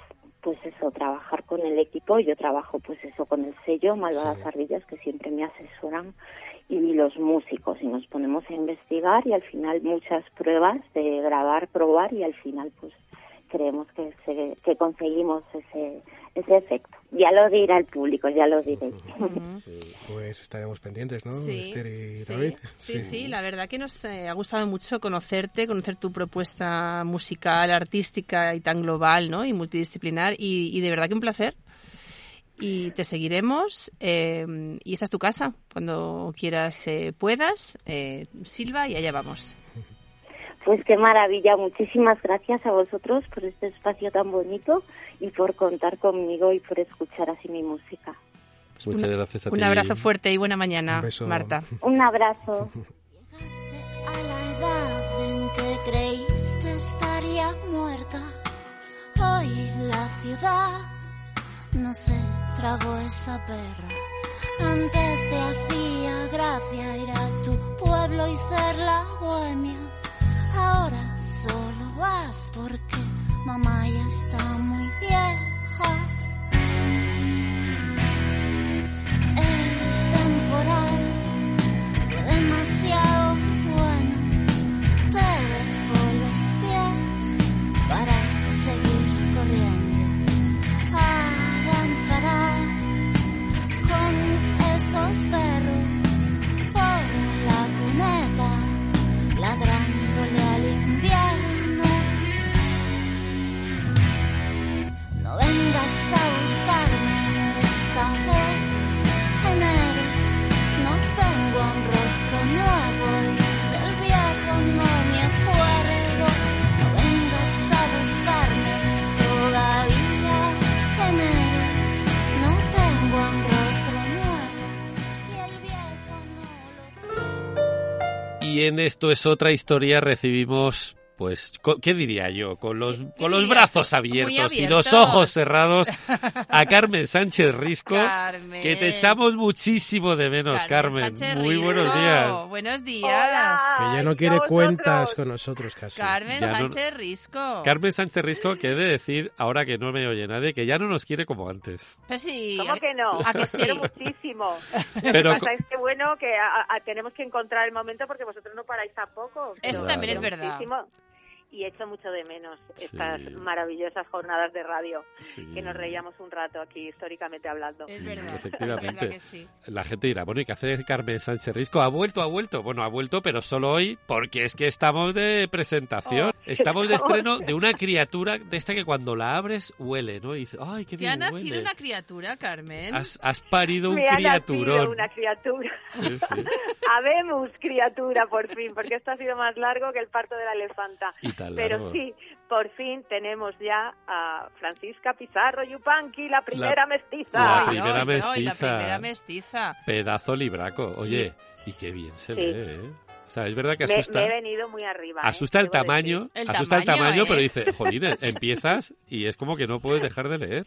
pues eso, trabajar con el equipo, yo trabajo pues eso con el sello Malvadas Sí. Ardillas que siempre me asesoran y los músicos y nos ponemos a investigar y al final muchas pruebas de grabar, probar y al final pues creemos que se, que conseguimos ese ese efecto. Ya lo dirá el público, ya lo diré. [LAUGHS] Pues estaremos pendientes, ¿no? Sí, Esther y sí, David. sí, sí, la verdad que nos eh, ha gustado mucho conocerte, conocer tu propuesta musical, artística y tan global, ¿no? Y multidisciplinar y, y de verdad que un placer. Y te seguiremos eh, y esta es tu casa. Cuando quieras, eh, puedas, eh, Silva y allá vamos. Pues qué maravilla, muchísimas gracias a vosotros por este espacio tan bonito y por contar conmigo y por escuchar así mi música. Pues muchas gracias a ti. Un abrazo fuerte y buena mañana, Un beso. Marta. Un abrazo. a la edad en que creíste estaría muerta. Hoy la ciudad no se tragó esa perra. Antes te hacía gracia ir a tu pueblo y ser la bohemia. Ahora solo vas porque mamá ya está muy vieja. Y en esto es otra historia recibimos, pues, ¿qué diría yo? Con los, con los brazos abiertos, y los ojos cerrados a Carmen Sánchez Risco, Carmen. que te echamos muchísimo de menos, Carmen. Muy Risco. buenos días. Buenos días. Que ya no quiere cuentas con nosotros casi. Carmen Ya no- Sánchez Risco. Carmen Sánchez Risco, que he de decir, ahora que no me oye nadie, que ya no nos quiere como antes. Pero sí, ¿Cómo que no? ¿A que [LAUGHS] sí? Quiero muchísimo. Pero [LAUGHS] Lo que pasa es que bueno, que a- a- tenemos que encontrar el momento porque vosotros no paráis tampoco. Eso pero también es verdad. muchísimo. Y echo mucho de menos Sí. estas maravillosas jornadas de radio, Sí. que nos reíamos un rato aquí históricamente hablando. Es verdad. Efectivamente. Es verdad que sí. La gente dirá, bueno, ¿y qué hace Carmen Sánchez Risco? ¿Ha vuelto, ha vuelto? Bueno, ha vuelto, pero solo hoy, porque es que estamos de presentación. Oh. Estamos de estreno [LAUGHS] de una criatura de esta que cuando la abres huele, ¿no? Y dices, ¡ay, qué ¿Te ha bien nacido huele! una criatura, Carmen? Has, has parido un Me ha nacido criaturón. una criatura. Sí, sí. [LAUGHS] Habemos criatura, por fin, porque esto ha sido más largo que el parto de la elefanta. Y Pero sí, por fin tenemos ya a Francisca Pizarro Yupanqui, la primera mestiza. la primera ay, ay, la mestiza. primera mestiza. Pedazo libraco. Oye, y qué bien se Sí. ve, ¿eh? O sea, es verdad que asusta. me he venido muy arriba. ¿eh? Asusta el tamaño, El asusta el tamaño, pero dice, jolines, [LAUGHS] empiezas y es como que no puedes dejar de leer.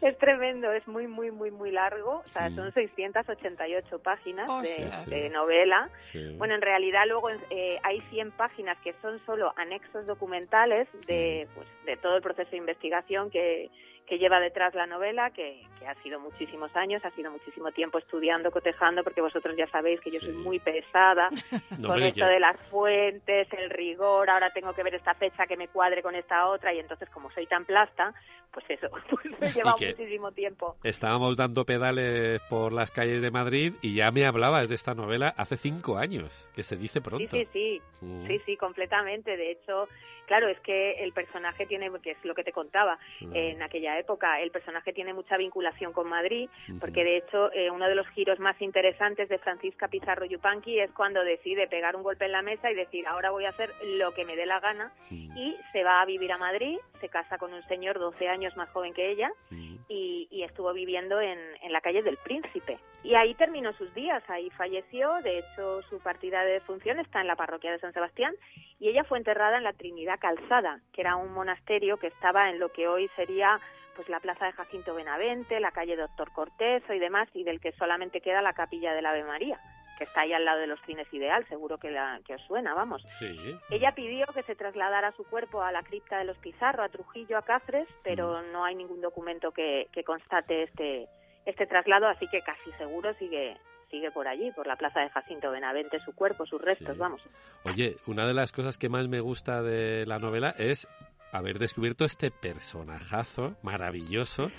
[LAUGHS] Es tremendo, es muy, muy, muy, muy largo. O sea, Sí. son 688 páginas de, Ostras. de novela. Sí. Bueno, en realidad luego eh, hay 100 páginas que son solo anexos documentales de, pues, de todo el proceso de investigación que, que lleva detrás la novela, que, que ha sido muchísimos años, ha sido muchísimo tiempo estudiando, cotejando, porque vosotros ya sabéis que yo soy Sí. muy pesada [LAUGHS] No, con esto de las fuentes, el rigor, ahora tengo que ver esta fecha que me cuadre con esta otra, y entonces como soy tan plasta, pues eso, [LAUGHS] pues me que- muchísimo tiempo. Estábamos dando pedales por las calles de Madrid y ya me hablabas de esta novela hace cinco años, que se dice pronto. Sí, sí, sí. Mm. Sí, sí, completamente. De hecho, claro, es que el personaje tiene, que es lo que te contaba, Mm. en aquella época, el personaje tiene mucha vinculación con Madrid, porque de hecho eh, uno de los giros más interesantes de Francisca Pizarro Yupanqui es cuando decide pegar un golpe en la mesa y decir, ahora voy a hacer lo que me dé la gana, y se va a vivir a Madrid, se casa con un señor 12 años más joven que ella. Y, y estuvo viviendo en, en la calle del Príncipe. Y ahí terminó sus días, ahí falleció, de hecho su partida de función está en la parroquia de San Sebastián y ella fue enterrada en la Trinidad Calzada, que era un monasterio que estaba en lo que hoy sería pues la plaza de Jacinto Benavente, la calle Doctor Corteso y demás, y del que solamente queda la capilla del Ave María, que está ahí al lado de los cines Ideal, seguro que, la, que os suena, vamos. Sí. Ella pidió que se trasladara su cuerpo a la cripta de los Pizarro, a Trujillo, a Cáceres, pero no hay ningún documento que, que constate este, este traslado, así que casi seguro sigue sigue por allí, por la plaza de Jacinto Benavente, su cuerpo, sus restos, Sí. vamos. Oye, una de las cosas que más me gusta de la novela es haber descubierto este personajazo maravilloso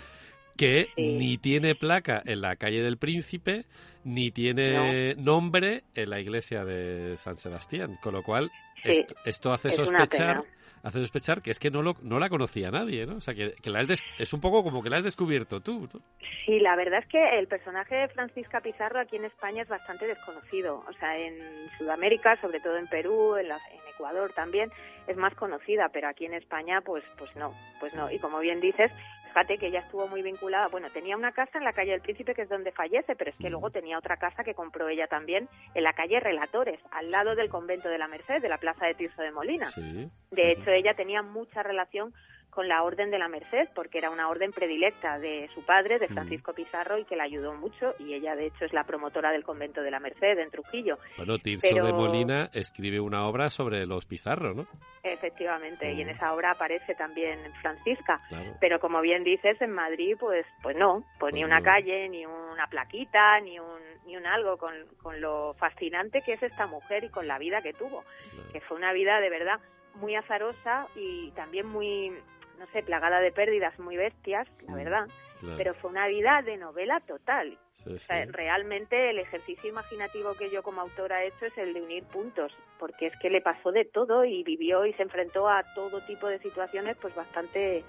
que Sí. ni tiene placa en la calle del Príncipe, ni tiene nombre en la iglesia de San Sebastián, con lo cual Sí, esto, esto hace es sospechar hace sospechar que es que no lo, no la conocía nadie, ¿no? O sea, que, que la des- es un poco como que la has descubierto tú, ¿no? Sí, la verdad es que el personaje de Francisca Pizarro aquí en España es bastante desconocido. O sea, en Sudamérica, sobre todo en Perú, en, la- en Ecuador también, es más conocida, pero aquí en España, pues, pues no, pues no. Y como bien dices, fíjate que ella estuvo muy vinculada. Bueno, tenía una casa en la calle del Príncipe, que es donde fallece, pero es que luego tenía otra casa que compró ella también en la calle Relatores, al lado del convento de la Merced, de la plaza de Tirso de Molina. Sí. De hecho, ella tenía mucha relación con la Orden de la Merced, porque era una orden predilecta de su padre, de Francisco Pizarro, y que la ayudó mucho, y ella, de hecho, es la promotora del convento de la Merced en Trujillo. Bueno, Tirso Pero- de Molina escribe una obra sobre los Pizarro, ¿no? Efectivamente, y en esa obra aparece también Francisca. Claro. Pero como bien dices, en Madrid, pues, pues no, pues ni Pues una no. calle, ni una plaquita, ni un, ni un algo con, con lo fascinante que es esta mujer y con la vida que tuvo. Claro. que fue una vida de verdad muy azarosa y también muy, no sé, plagada de pérdidas muy bestias, la Mm, verdad, claro. pero fue una vida de novela total. Sí, O sea, sí. realmente el ejercicio imaginativo que yo como autora he hecho es el de unir puntos, porque es que le pasó de todo y vivió y se enfrentó a todo tipo de situaciones pues bastante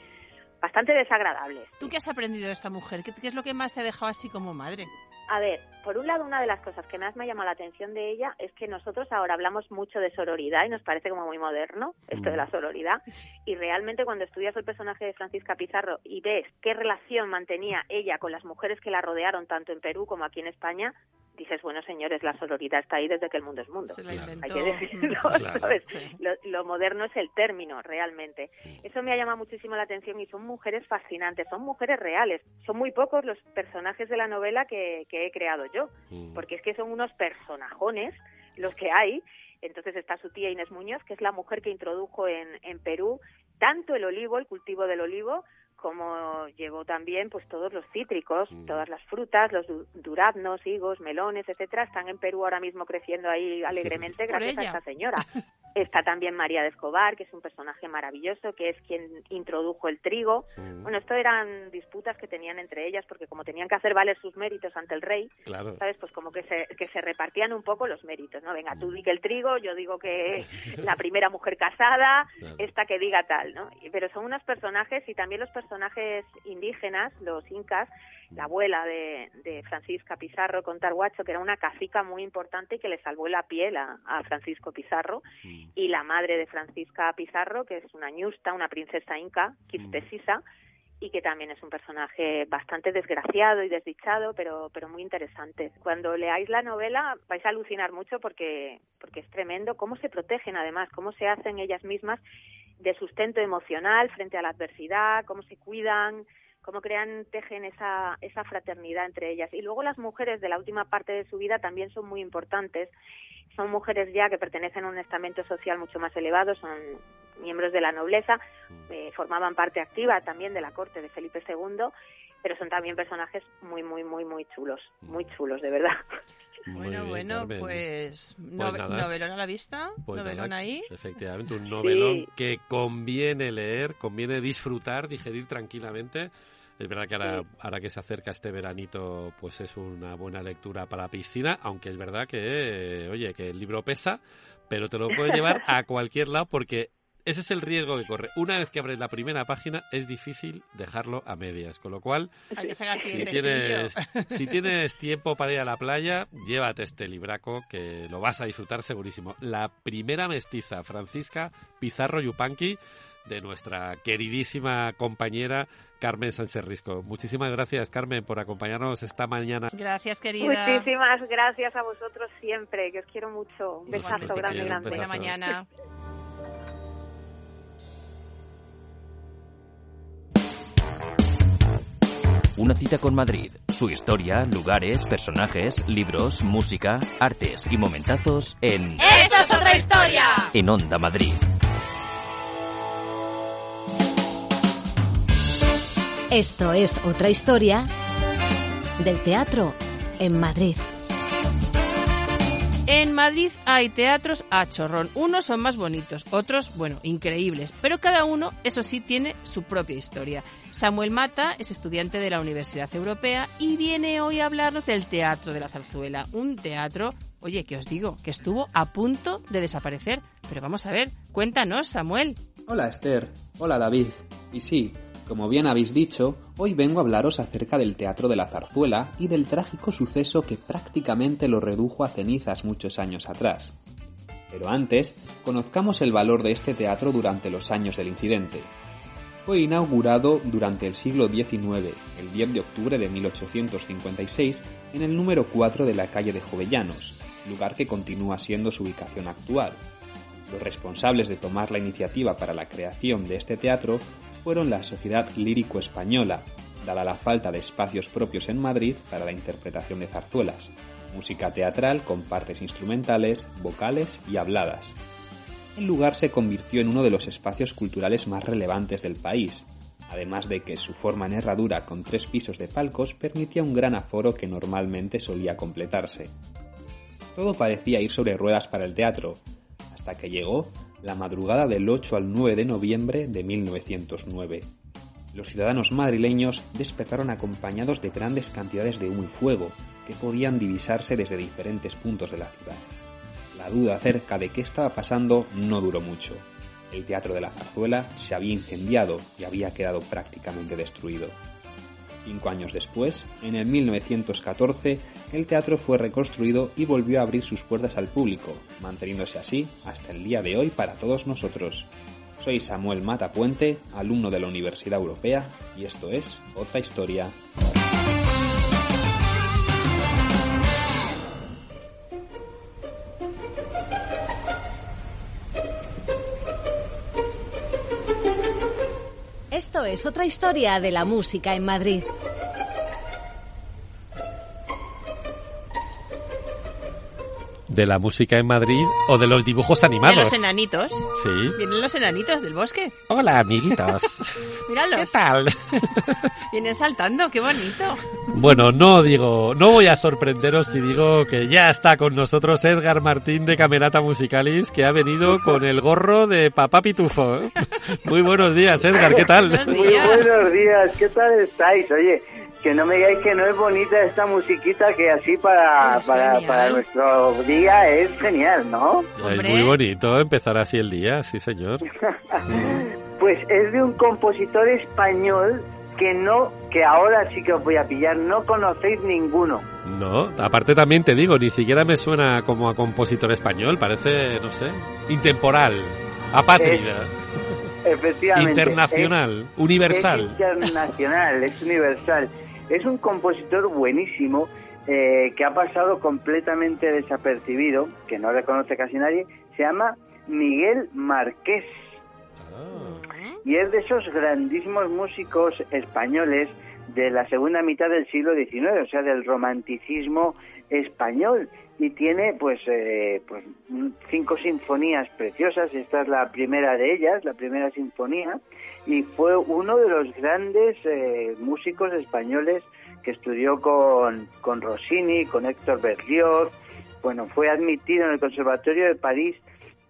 bastante desagradables. ¿Tú qué has aprendido de esta mujer? ¿Qué, qué es lo que más te ha dejado así como madre? A ver, por un lado, una de las cosas que más me ha llamado la atención de ella es que nosotros ahora hablamos mucho de sororidad y nos parece como muy moderno esto de la sororidad. Y realmente cuando estudias el personaje de Francisca Pizarro y ves qué relación mantenía ella con las mujeres que la rodearon tanto en Perú como aquí en España, dices, bueno, señores, la sororidad está ahí desde que el mundo es mundo. Se la Claro. Hay inventó. que decirlo, [LAUGHS] Claro. ¿sabes? Sí. Lo, lo moderno es el término, realmente. Eso me ha llamado muchísimo la atención y son mujeres fascinantes, son mujeres reales. Son muy pocos los personajes de la novela que, que he creado yo, Mm. porque es que son unos personajones los que hay. Entonces está su tía Inés Muñoz, que es la mujer que introdujo en, en Perú tanto el olivo, el cultivo del olivo, como llevó también pues todos los cítricos, Mm. todas las frutas, los du- duraznos, higos, melones, etcétera, están en Perú ahora mismo creciendo ahí [LAUGHS] alegremente gracias a esta señora. [LAUGHS] Está también María de Escobar, que es un personaje maravilloso, que es quien introdujo el trigo. Mm. Bueno, esto eran disputas que tenían entre ellas, porque como tenían que hacer valer sus méritos ante el rey, Claro. ¿sabes? Pues como que se, que se repartían un poco los méritos, ¿no? Venga, tú di que el trigo, yo digo que [LAUGHS] la primera mujer casada, Claro. esta que diga tal, ¿no? Pero son unos personajes y también los personajes indígenas, los incas, la abuela de, de Francisca Pizarro con Targuacho, que era una cacica muy importante y que le salvó la piel a, a Francisco Pizarro. Y la madre de Francisca Pizarro, que es una ñusta, una princesa inca, Quistesisa, y que también es un personaje bastante desgraciado y desdichado, pero, pero muy interesante. Cuando leáis la novela vais a alucinar mucho porque, porque es tremendo cómo se protegen además, cómo se hacen ellas mismas de sustento emocional frente a la adversidad, cómo se cuidan, cómo crean, tejen esa, esa fraternidad entre ellas. Y luego las mujeres de la última parte de su vida también son muy importantes. Son mujeres ya que pertenecen a un estamento social mucho más elevado, son miembros de la nobleza, eh, formaban parte activa también de la corte de Felipe II, pero son también personajes muy, muy, muy, muy chulos, muy chulos, de verdad. bueno, bueno, pues, novelón a la vista, pues novelón ahí. Efectivamente, un novelón que conviene leer, conviene disfrutar, digerir tranquilamente. Es verdad que ahora, ahora, que se acerca este veranito, pues es una buena lectura para piscina, aunque es verdad que, oye, que el libro pesa, pero te lo puedes llevar [LAUGHS] a cualquier lado porque ese es el riesgo que corre. Una vez que abres la primera página, es difícil dejarlo a medias. Con lo cual, si, tienes, si tienes [LAUGHS] tiempo para ir a la playa, llévate este libraco que lo vas a disfrutar segurísimo. La primera mestiza, Francisca Pizarro Yupanqui, de nuestra queridísima compañera Carmen Sánchez Risco. Muchísimas gracias, Carmen, por acompañarnos esta mañana. Gracias, querida. Muchísimas gracias a vosotros siempre, que os quiero mucho. Un besazo grande, grande. Buena mañana. Una cita con Madrid, su historia, lugares, personajes, libros, música, artes y momentazos en... ¡Esta es otra historia! En Onda Madrid. Esto es otra historia del teatro en Madrid. En Madrid hay teatros a chorrón. Unos son más bonitos, otros, bueno, increíbles. Pero cada uno, eso sí, tiene su propia historia. Samuel Mata es estudiante de la Universidad Europea y viene hoy a hablarnos del Teatro de la Zarzuela. Un teatro, oye, que os digo, que estuvo a punto de desaparecer. Pero vamos a ver, cuéntanos, Samuel. Hola, Esther. Hola, David. Y sí, como bien habéis dicho, hoy vengo a hablaros acerca del Teatro de la Zarzuela y del trágico suceso que prácticamente lo redujo a cenizas muchos años atrás. Pero antes, conozcamos el valor de este teatro durante los años del incidente. Fue inaugurado durante el siglo XIX, el 10 de octubre de 1856, en el número 4 de la calle de Jovellanos, lugar que continúa siendo su ubicación actual. Los responsables de tomar la iniciativa para la creación de este teatro fueron la Sociedad Lírico Española, dada la falta de espacios propios en Madrid para la interpretación de zarzuelas, música teatral con partes instrumentales, vocales y habladas. El lugar se convirtió en uno de los espacios culturales más relevantes del país, además de que su forma en herradura con tres pisos de palcos permitía un gran aforo que normalmente solía completarse. Todo parecía ir sobre ruedas para el teatro, hasta que llegó la madrugada del 8 al 9 de noviembre de 1909. Los ciudadanos madrileños despertaron acompañados de grandes cantidades de humo y fuego que podían divisarse desde diferentes puntos de la ciudad. La duda acerca de qué estaba pasando no duró mucho. El Teatro de la Zarzuela se había incendiado y había quedado prácticamente destruido. Cinco años después, en el 1914, el teatro fue reconstruido y volvió a abrir sus puertas al público, manteniéndose así hasta el día de hoy para todos nosotros. Soy Samuel Matapuente, alumno de la Universidad Europea, y esto es Otra Historia. Es otra historia de la música en Madrid. De la música en Madrid o de los dibujos animados. De los enanitos. Sí. Vienen los enanitos del bosque. Hola, amiguitos. [LAUGHS] Míralos. ¿Qué tal? [LAUGHS] Vienen saltando, qué bonito. Bueno, no digo, no voy a sorprenderos si digo que ya está con nosotros Edgar Martín de Camerata Musicalis, que ha venido con el gorro de Papá Pitufo. [LAUGHS] Muy buenos días, Edgar, ¿qué tal? Buenos días. Muy buenos días, ¿qué tal estáis? Oye, que no me digáis que no es bonita esta musiquita que así para, para, para, nuestro día es genial, ¿no? Es muy bonito empezar así el día, sí señor. [LAUGHS] pues es de un compositor español que no que ahora sí que os voy a pillar, no conocéis ninguno. No, aparte también te digo, ni siquiera me suena como a compositor español, parece, no sé, intemporal, apátrida. efectivamente. [LAUGHS] Internacional, universal. Es internacional, es universal. Es un compositor buenísimo eh, que ha pasado completamente desapercibido, que no le conoce casi nadie, se llama Miguel Marqués. Y es de esos grandísimos músicos españoles de la segunda mitad del siglo XIX, o sea, del romanticismo español. Y tiene, pues, eh, pues cinco sinfonías preciosas. Esta es la primera de ellas, la primera sinfonía. Y fue uno de los grandes eh, músicos españoles que estudió con, con Rossini, con Héctor Berlioz. Bueno, fue admitido en el Conservatorio de París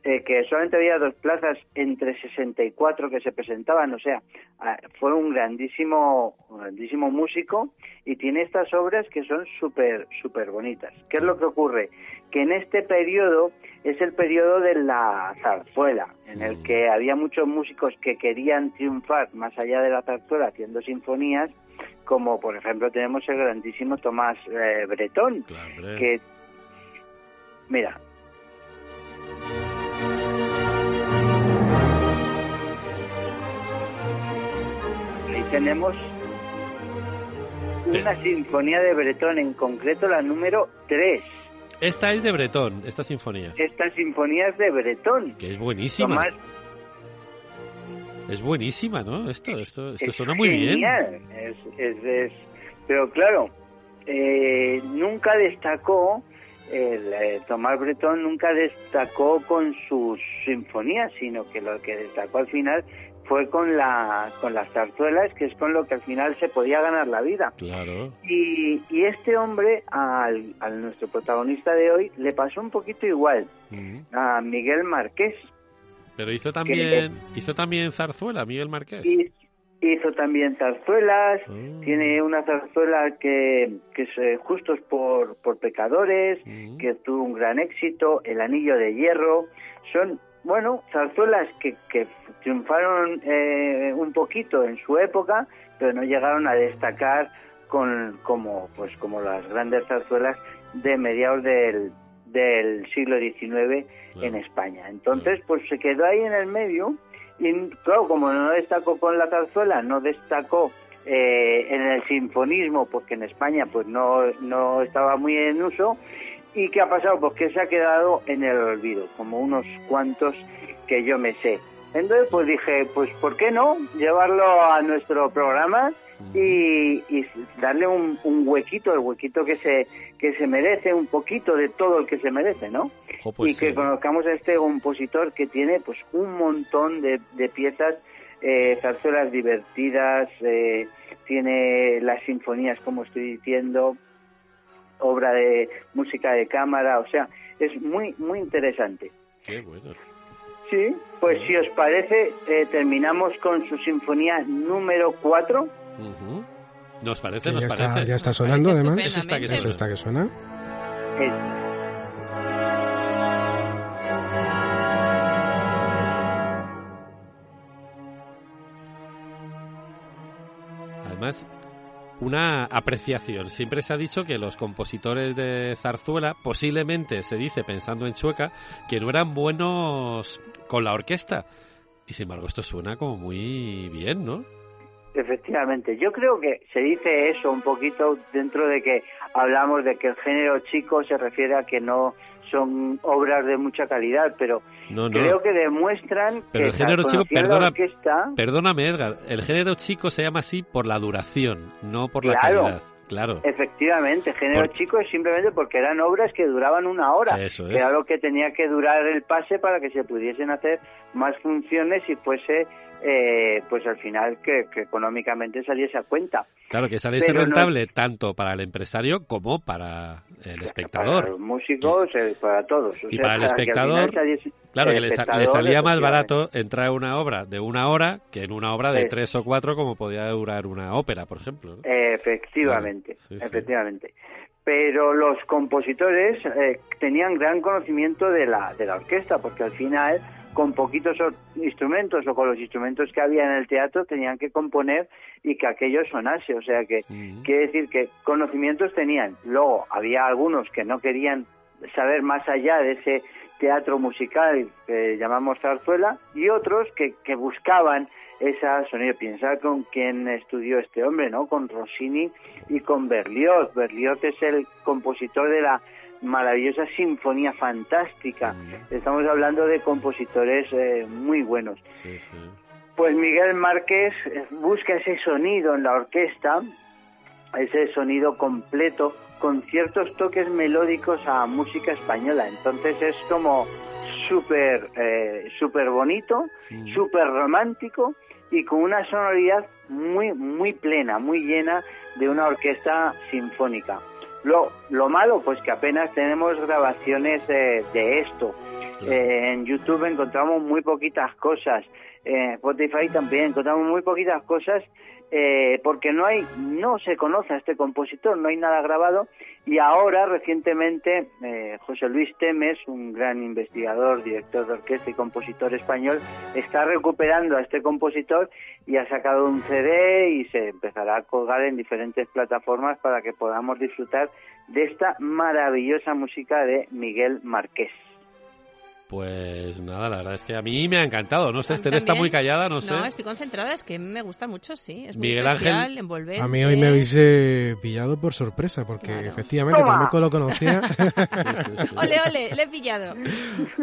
eh, que solamente había dos plazas entre 64 que se presentaban, o sea, ah, fue un grandísimo, grandísimo músico y tiene estas obras que son súper, súper bonitas. ¿Qué es lo que ocurre? Que en este periodo es el periodo de la zarzuela, en el que había muchos músicos que querían triunfar más allá de la zarzuela haciendo sinfonías, como por ejemplo tenemos el grandísimo Tomás eh, Bretón, que, mira, tenemos una sinfonía de Bretón, en concreto la número 3. Esta es de Bretón, esta sinfonía. Esta sinfonía es de Bretón. Que es buenísima. Es buenísima, ¿no? Esto, esto, esto suena muy bien. Es, es, es, pero claro, eh, nunca destacó el, eh, Tomás Bretón nunca destacó con sus sinfonías, sino que lo que destacó al final fue con la con las zarzuelas, que es con lo que al final se podía ganar la vida. Claro. Y, y este hombre, al, nuestro protagonista de hoy, le pasó un poquito igual, a Miguel Marqués. Pero hizo también, hizo también zarzuela, Miguel Marqués. Hizo también zarzuelas, oh. tiene una zarzuela que, que es eh, Justos por, por Pecadores, mm. que tuvo un gran éxito, El Anillo de Hierro, son, bueno, zarzuelas que, que triunfaron eh, un poquito en su época, pero no llegaron a destacar con, como, pues, como las grandes zarzuelas de mediados del, del siglo XIX en España. Entonces, pues se quedó ahí en el medio y claro, como no destacó con la zarzuela, no destacó eh, en el sinfonismo, porque en España pues no, no estaba muy en uso. ¿Y qué ha pasado? Pues que se ha quedado en el olvido, como unos cuantos que yo me sé. Entonces pues dije, pues ¿por qué no llevarlo a nuestro programa y, y darle un, un, huequito, el huequito que se, que se merece, un poquito de todo el que se merece, ¿no? pues y que sí. conozcamos a este compositor que tiene pues un montón de, de piezas, eh, zarzuelas divertidas, eh, tiene las sinfonías, como estoy diciendo, obra de música de cámara, o sea, es muy, muy interesante. Qué bueno. Sí, pues si os parece, eh, terminamos con su sinfonía número 4. Uh -huh. Nos parece, que nos ya parece. Está, ya está sonando, además. Es esta que Es suena. esta que suena. Es- una apreciación. Siempre se ha dicho que los compositores de zarzuela, posiblemente se dice, pensando en Chueca, que no eran buenos con la orquesta. Y sin embargo, esto suena como muy bien, ¿no? Efectivamente, yo creo que se dice eso un poquito dentro de que hablamos de que el género chico se refiere a que no son obras de mucha calidad, pero No, no. creo que demuestran Pero que el género chico, perdona, orquesta, perdóname, Edgar, el género chico se llama así por la duración, no por la Claro. calidad. Claro. efectivamente, género Por- chico es simplemente porque eran obras que duraban una hora, Eso que es. era lo que tenía que durar el pase para que se pudiesen hacer más funciones y fuese, eh, pues al final que, que económicamente saliese a cuenta. Claro, que saliese Pero no- rentable tanto para el empresario como para el Para espectador. los músicos, eh, para todos. O Y sea, para el espectador, saliese- Claro, el que le, salía más barato entrar a una obra de una hora que en una obra de Sí. tres o cuatro como podía durar una ópera, por ejemplo. ¿no? Efectivamente, Claro, sí, sí. efectivamente. Pero los compositores eh, tenían gran conocimiento de la, de la orquesta, porque al final, con poquitos instrumentos o con los instrumentos que había en el teatro, tenían que componer y que aquello sonase. O sea que quiere decir que conocimientos tenían. Luego había algunos que no querían saber más allá de ese teatro musical que llamamos zarzuela y otros que, que buscaban esa sonido. Piensa con quién estudió este hombre, ¿no? Con Rossini y con Berlioz. Berlioz es el compositor de la maravillosa sinfonía fantástica. Estamos hablando de compositores eh, muy buenos. Pues Miguel Márquez eh, busca ese sonido en la orquesta, ese sonido completo con ciertos toques melódicos a música española. Entonces es como súper eh, súper bonito, súper romántico y con una sonoridad muy muy plena, muy llena de una orquesta sinfónica. Lo, lo malo, pues que apenas tenemos grabaciones eh, de esto. Eh, en YouTube encontramos muy poquitas cosas. En Spotify también encontramos muy poquitas cosas eh, porque no hay, no se conoce a este compositor, no hay nada grabado. Y ahora, recientemente, eh, José Luis Temes, un gran investigador, director de orquesta y compositor español, está recuperando a este compositor y ha sacado un CD y se empezará a colgar en diferentes plataformas para que podamos disfrutar de esta maravillosa música de Miguel Marqués. Pues nada, la verdad es que a mí me ha encantado. No sé, Esther está muy callada, no sé. No, estoy concentrada, es que me gusta mucho, sí. Es muy Miguel especial, Ángel. envolvente. A mí hoy me habéis eh, pillado por sorpresa, porque efectivamente Toma. tampoco lo conocía. [LAUGHS] Ole, ole, le he pillado.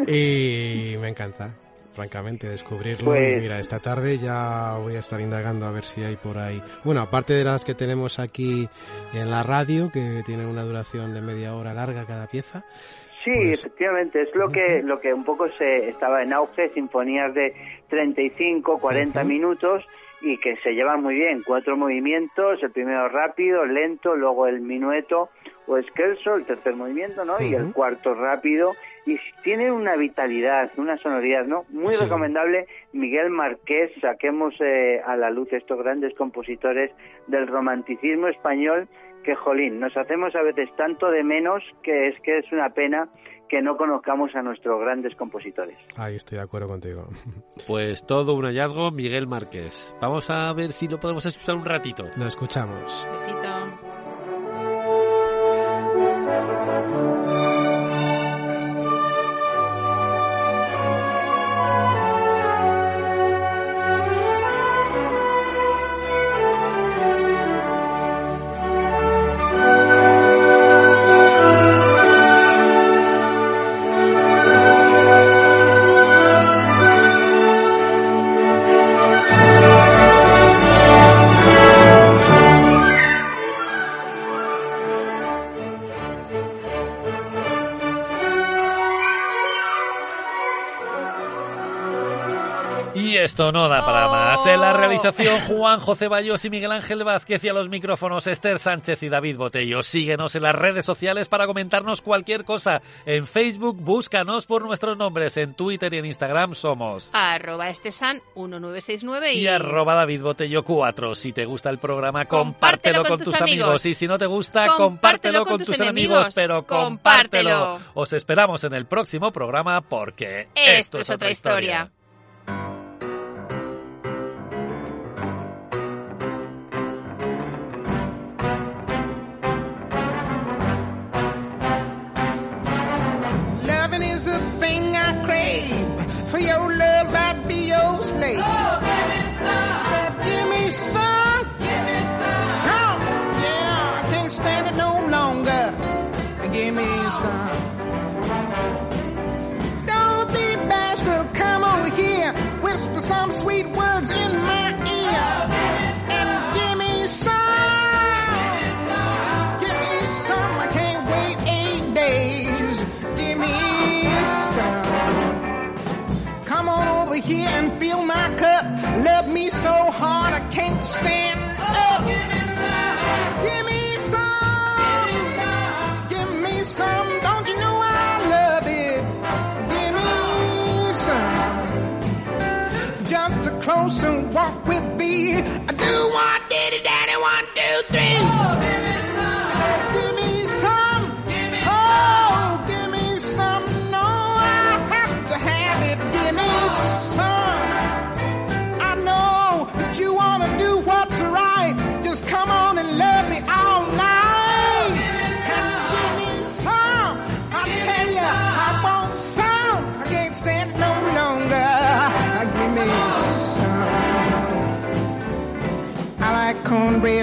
y me encanta, francamente, descubrirlo. Pues- Y mira, esta tarde ya voy a estar indagando a ver si hay por ahí. Bueno, aparte de las que tenemos aquí en la radio, que tienen una duración de media hora larga cada pieza. Sí, Pues- efectivamente, es lo que lo que un poco se estaba en auge, sinfonías de 35, 40 minutos y que se llevan muy bien, cuatro movimientos, el primero rápido, lento, luego el minueto o scherzo, el tercer movimiento, ¿no? Y el cuarto rápido y tiene una vitalidad, una sonoridad, ¿no? Muy Sí. recomendable Miguel Marqués, saquemos eh, a la luz estos grandes compositores del romanticismo español que jolín, nos hacemos a veces tanto de menos que es que es una pena que no conozcamos a nuestros grandes compositores. Ahí estoy de acuerdo contigo. [LAUGHS] Pues todo un hallazgo, Miguel Márquez. Vamos a ver si lo podemos escuchar un ratito. Lo escuchamos. Besito. Esto no da para más. En la realización, Juan José Bayos y Miguel Ángel Vázquez y a los micrófonos Esther Sánchez y David Botello. Síguenos en las redes sociales para comentarnos cualquier cosa. En Facebook, búscanos por nuestros nombres. En Twitter y en Instagram somos. Arroba estesan 1969 y... Y arroba David Botello 4. Si te gusta el programa, compártelo, con, tus amigos. Y si no te gusta, compártelo, con, tus enemigos. Pero compártelo. Compártelo. Os esperamos en el próximo programa porque Esto es otra historia.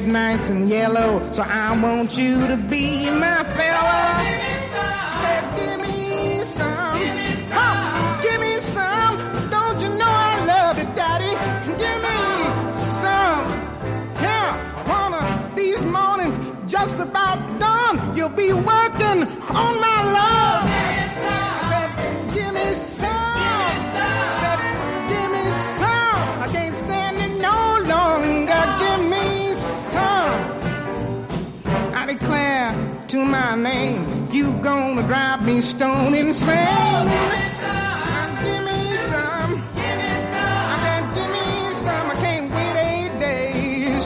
Nice and yellow. So I want you to be my my name, you gonna drive me stone insane. Give me some. I said, give me some. I can't wait eight days.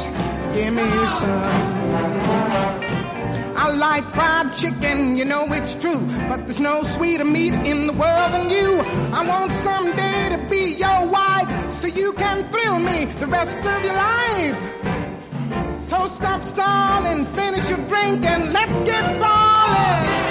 Give me some. I like fried chicken, you know it's true. But there's no sweeter meat in the world than you. I want someday to be your wife so you can thrill me the rest of your life. Stop stalling, finish your drink and let's get ballin'.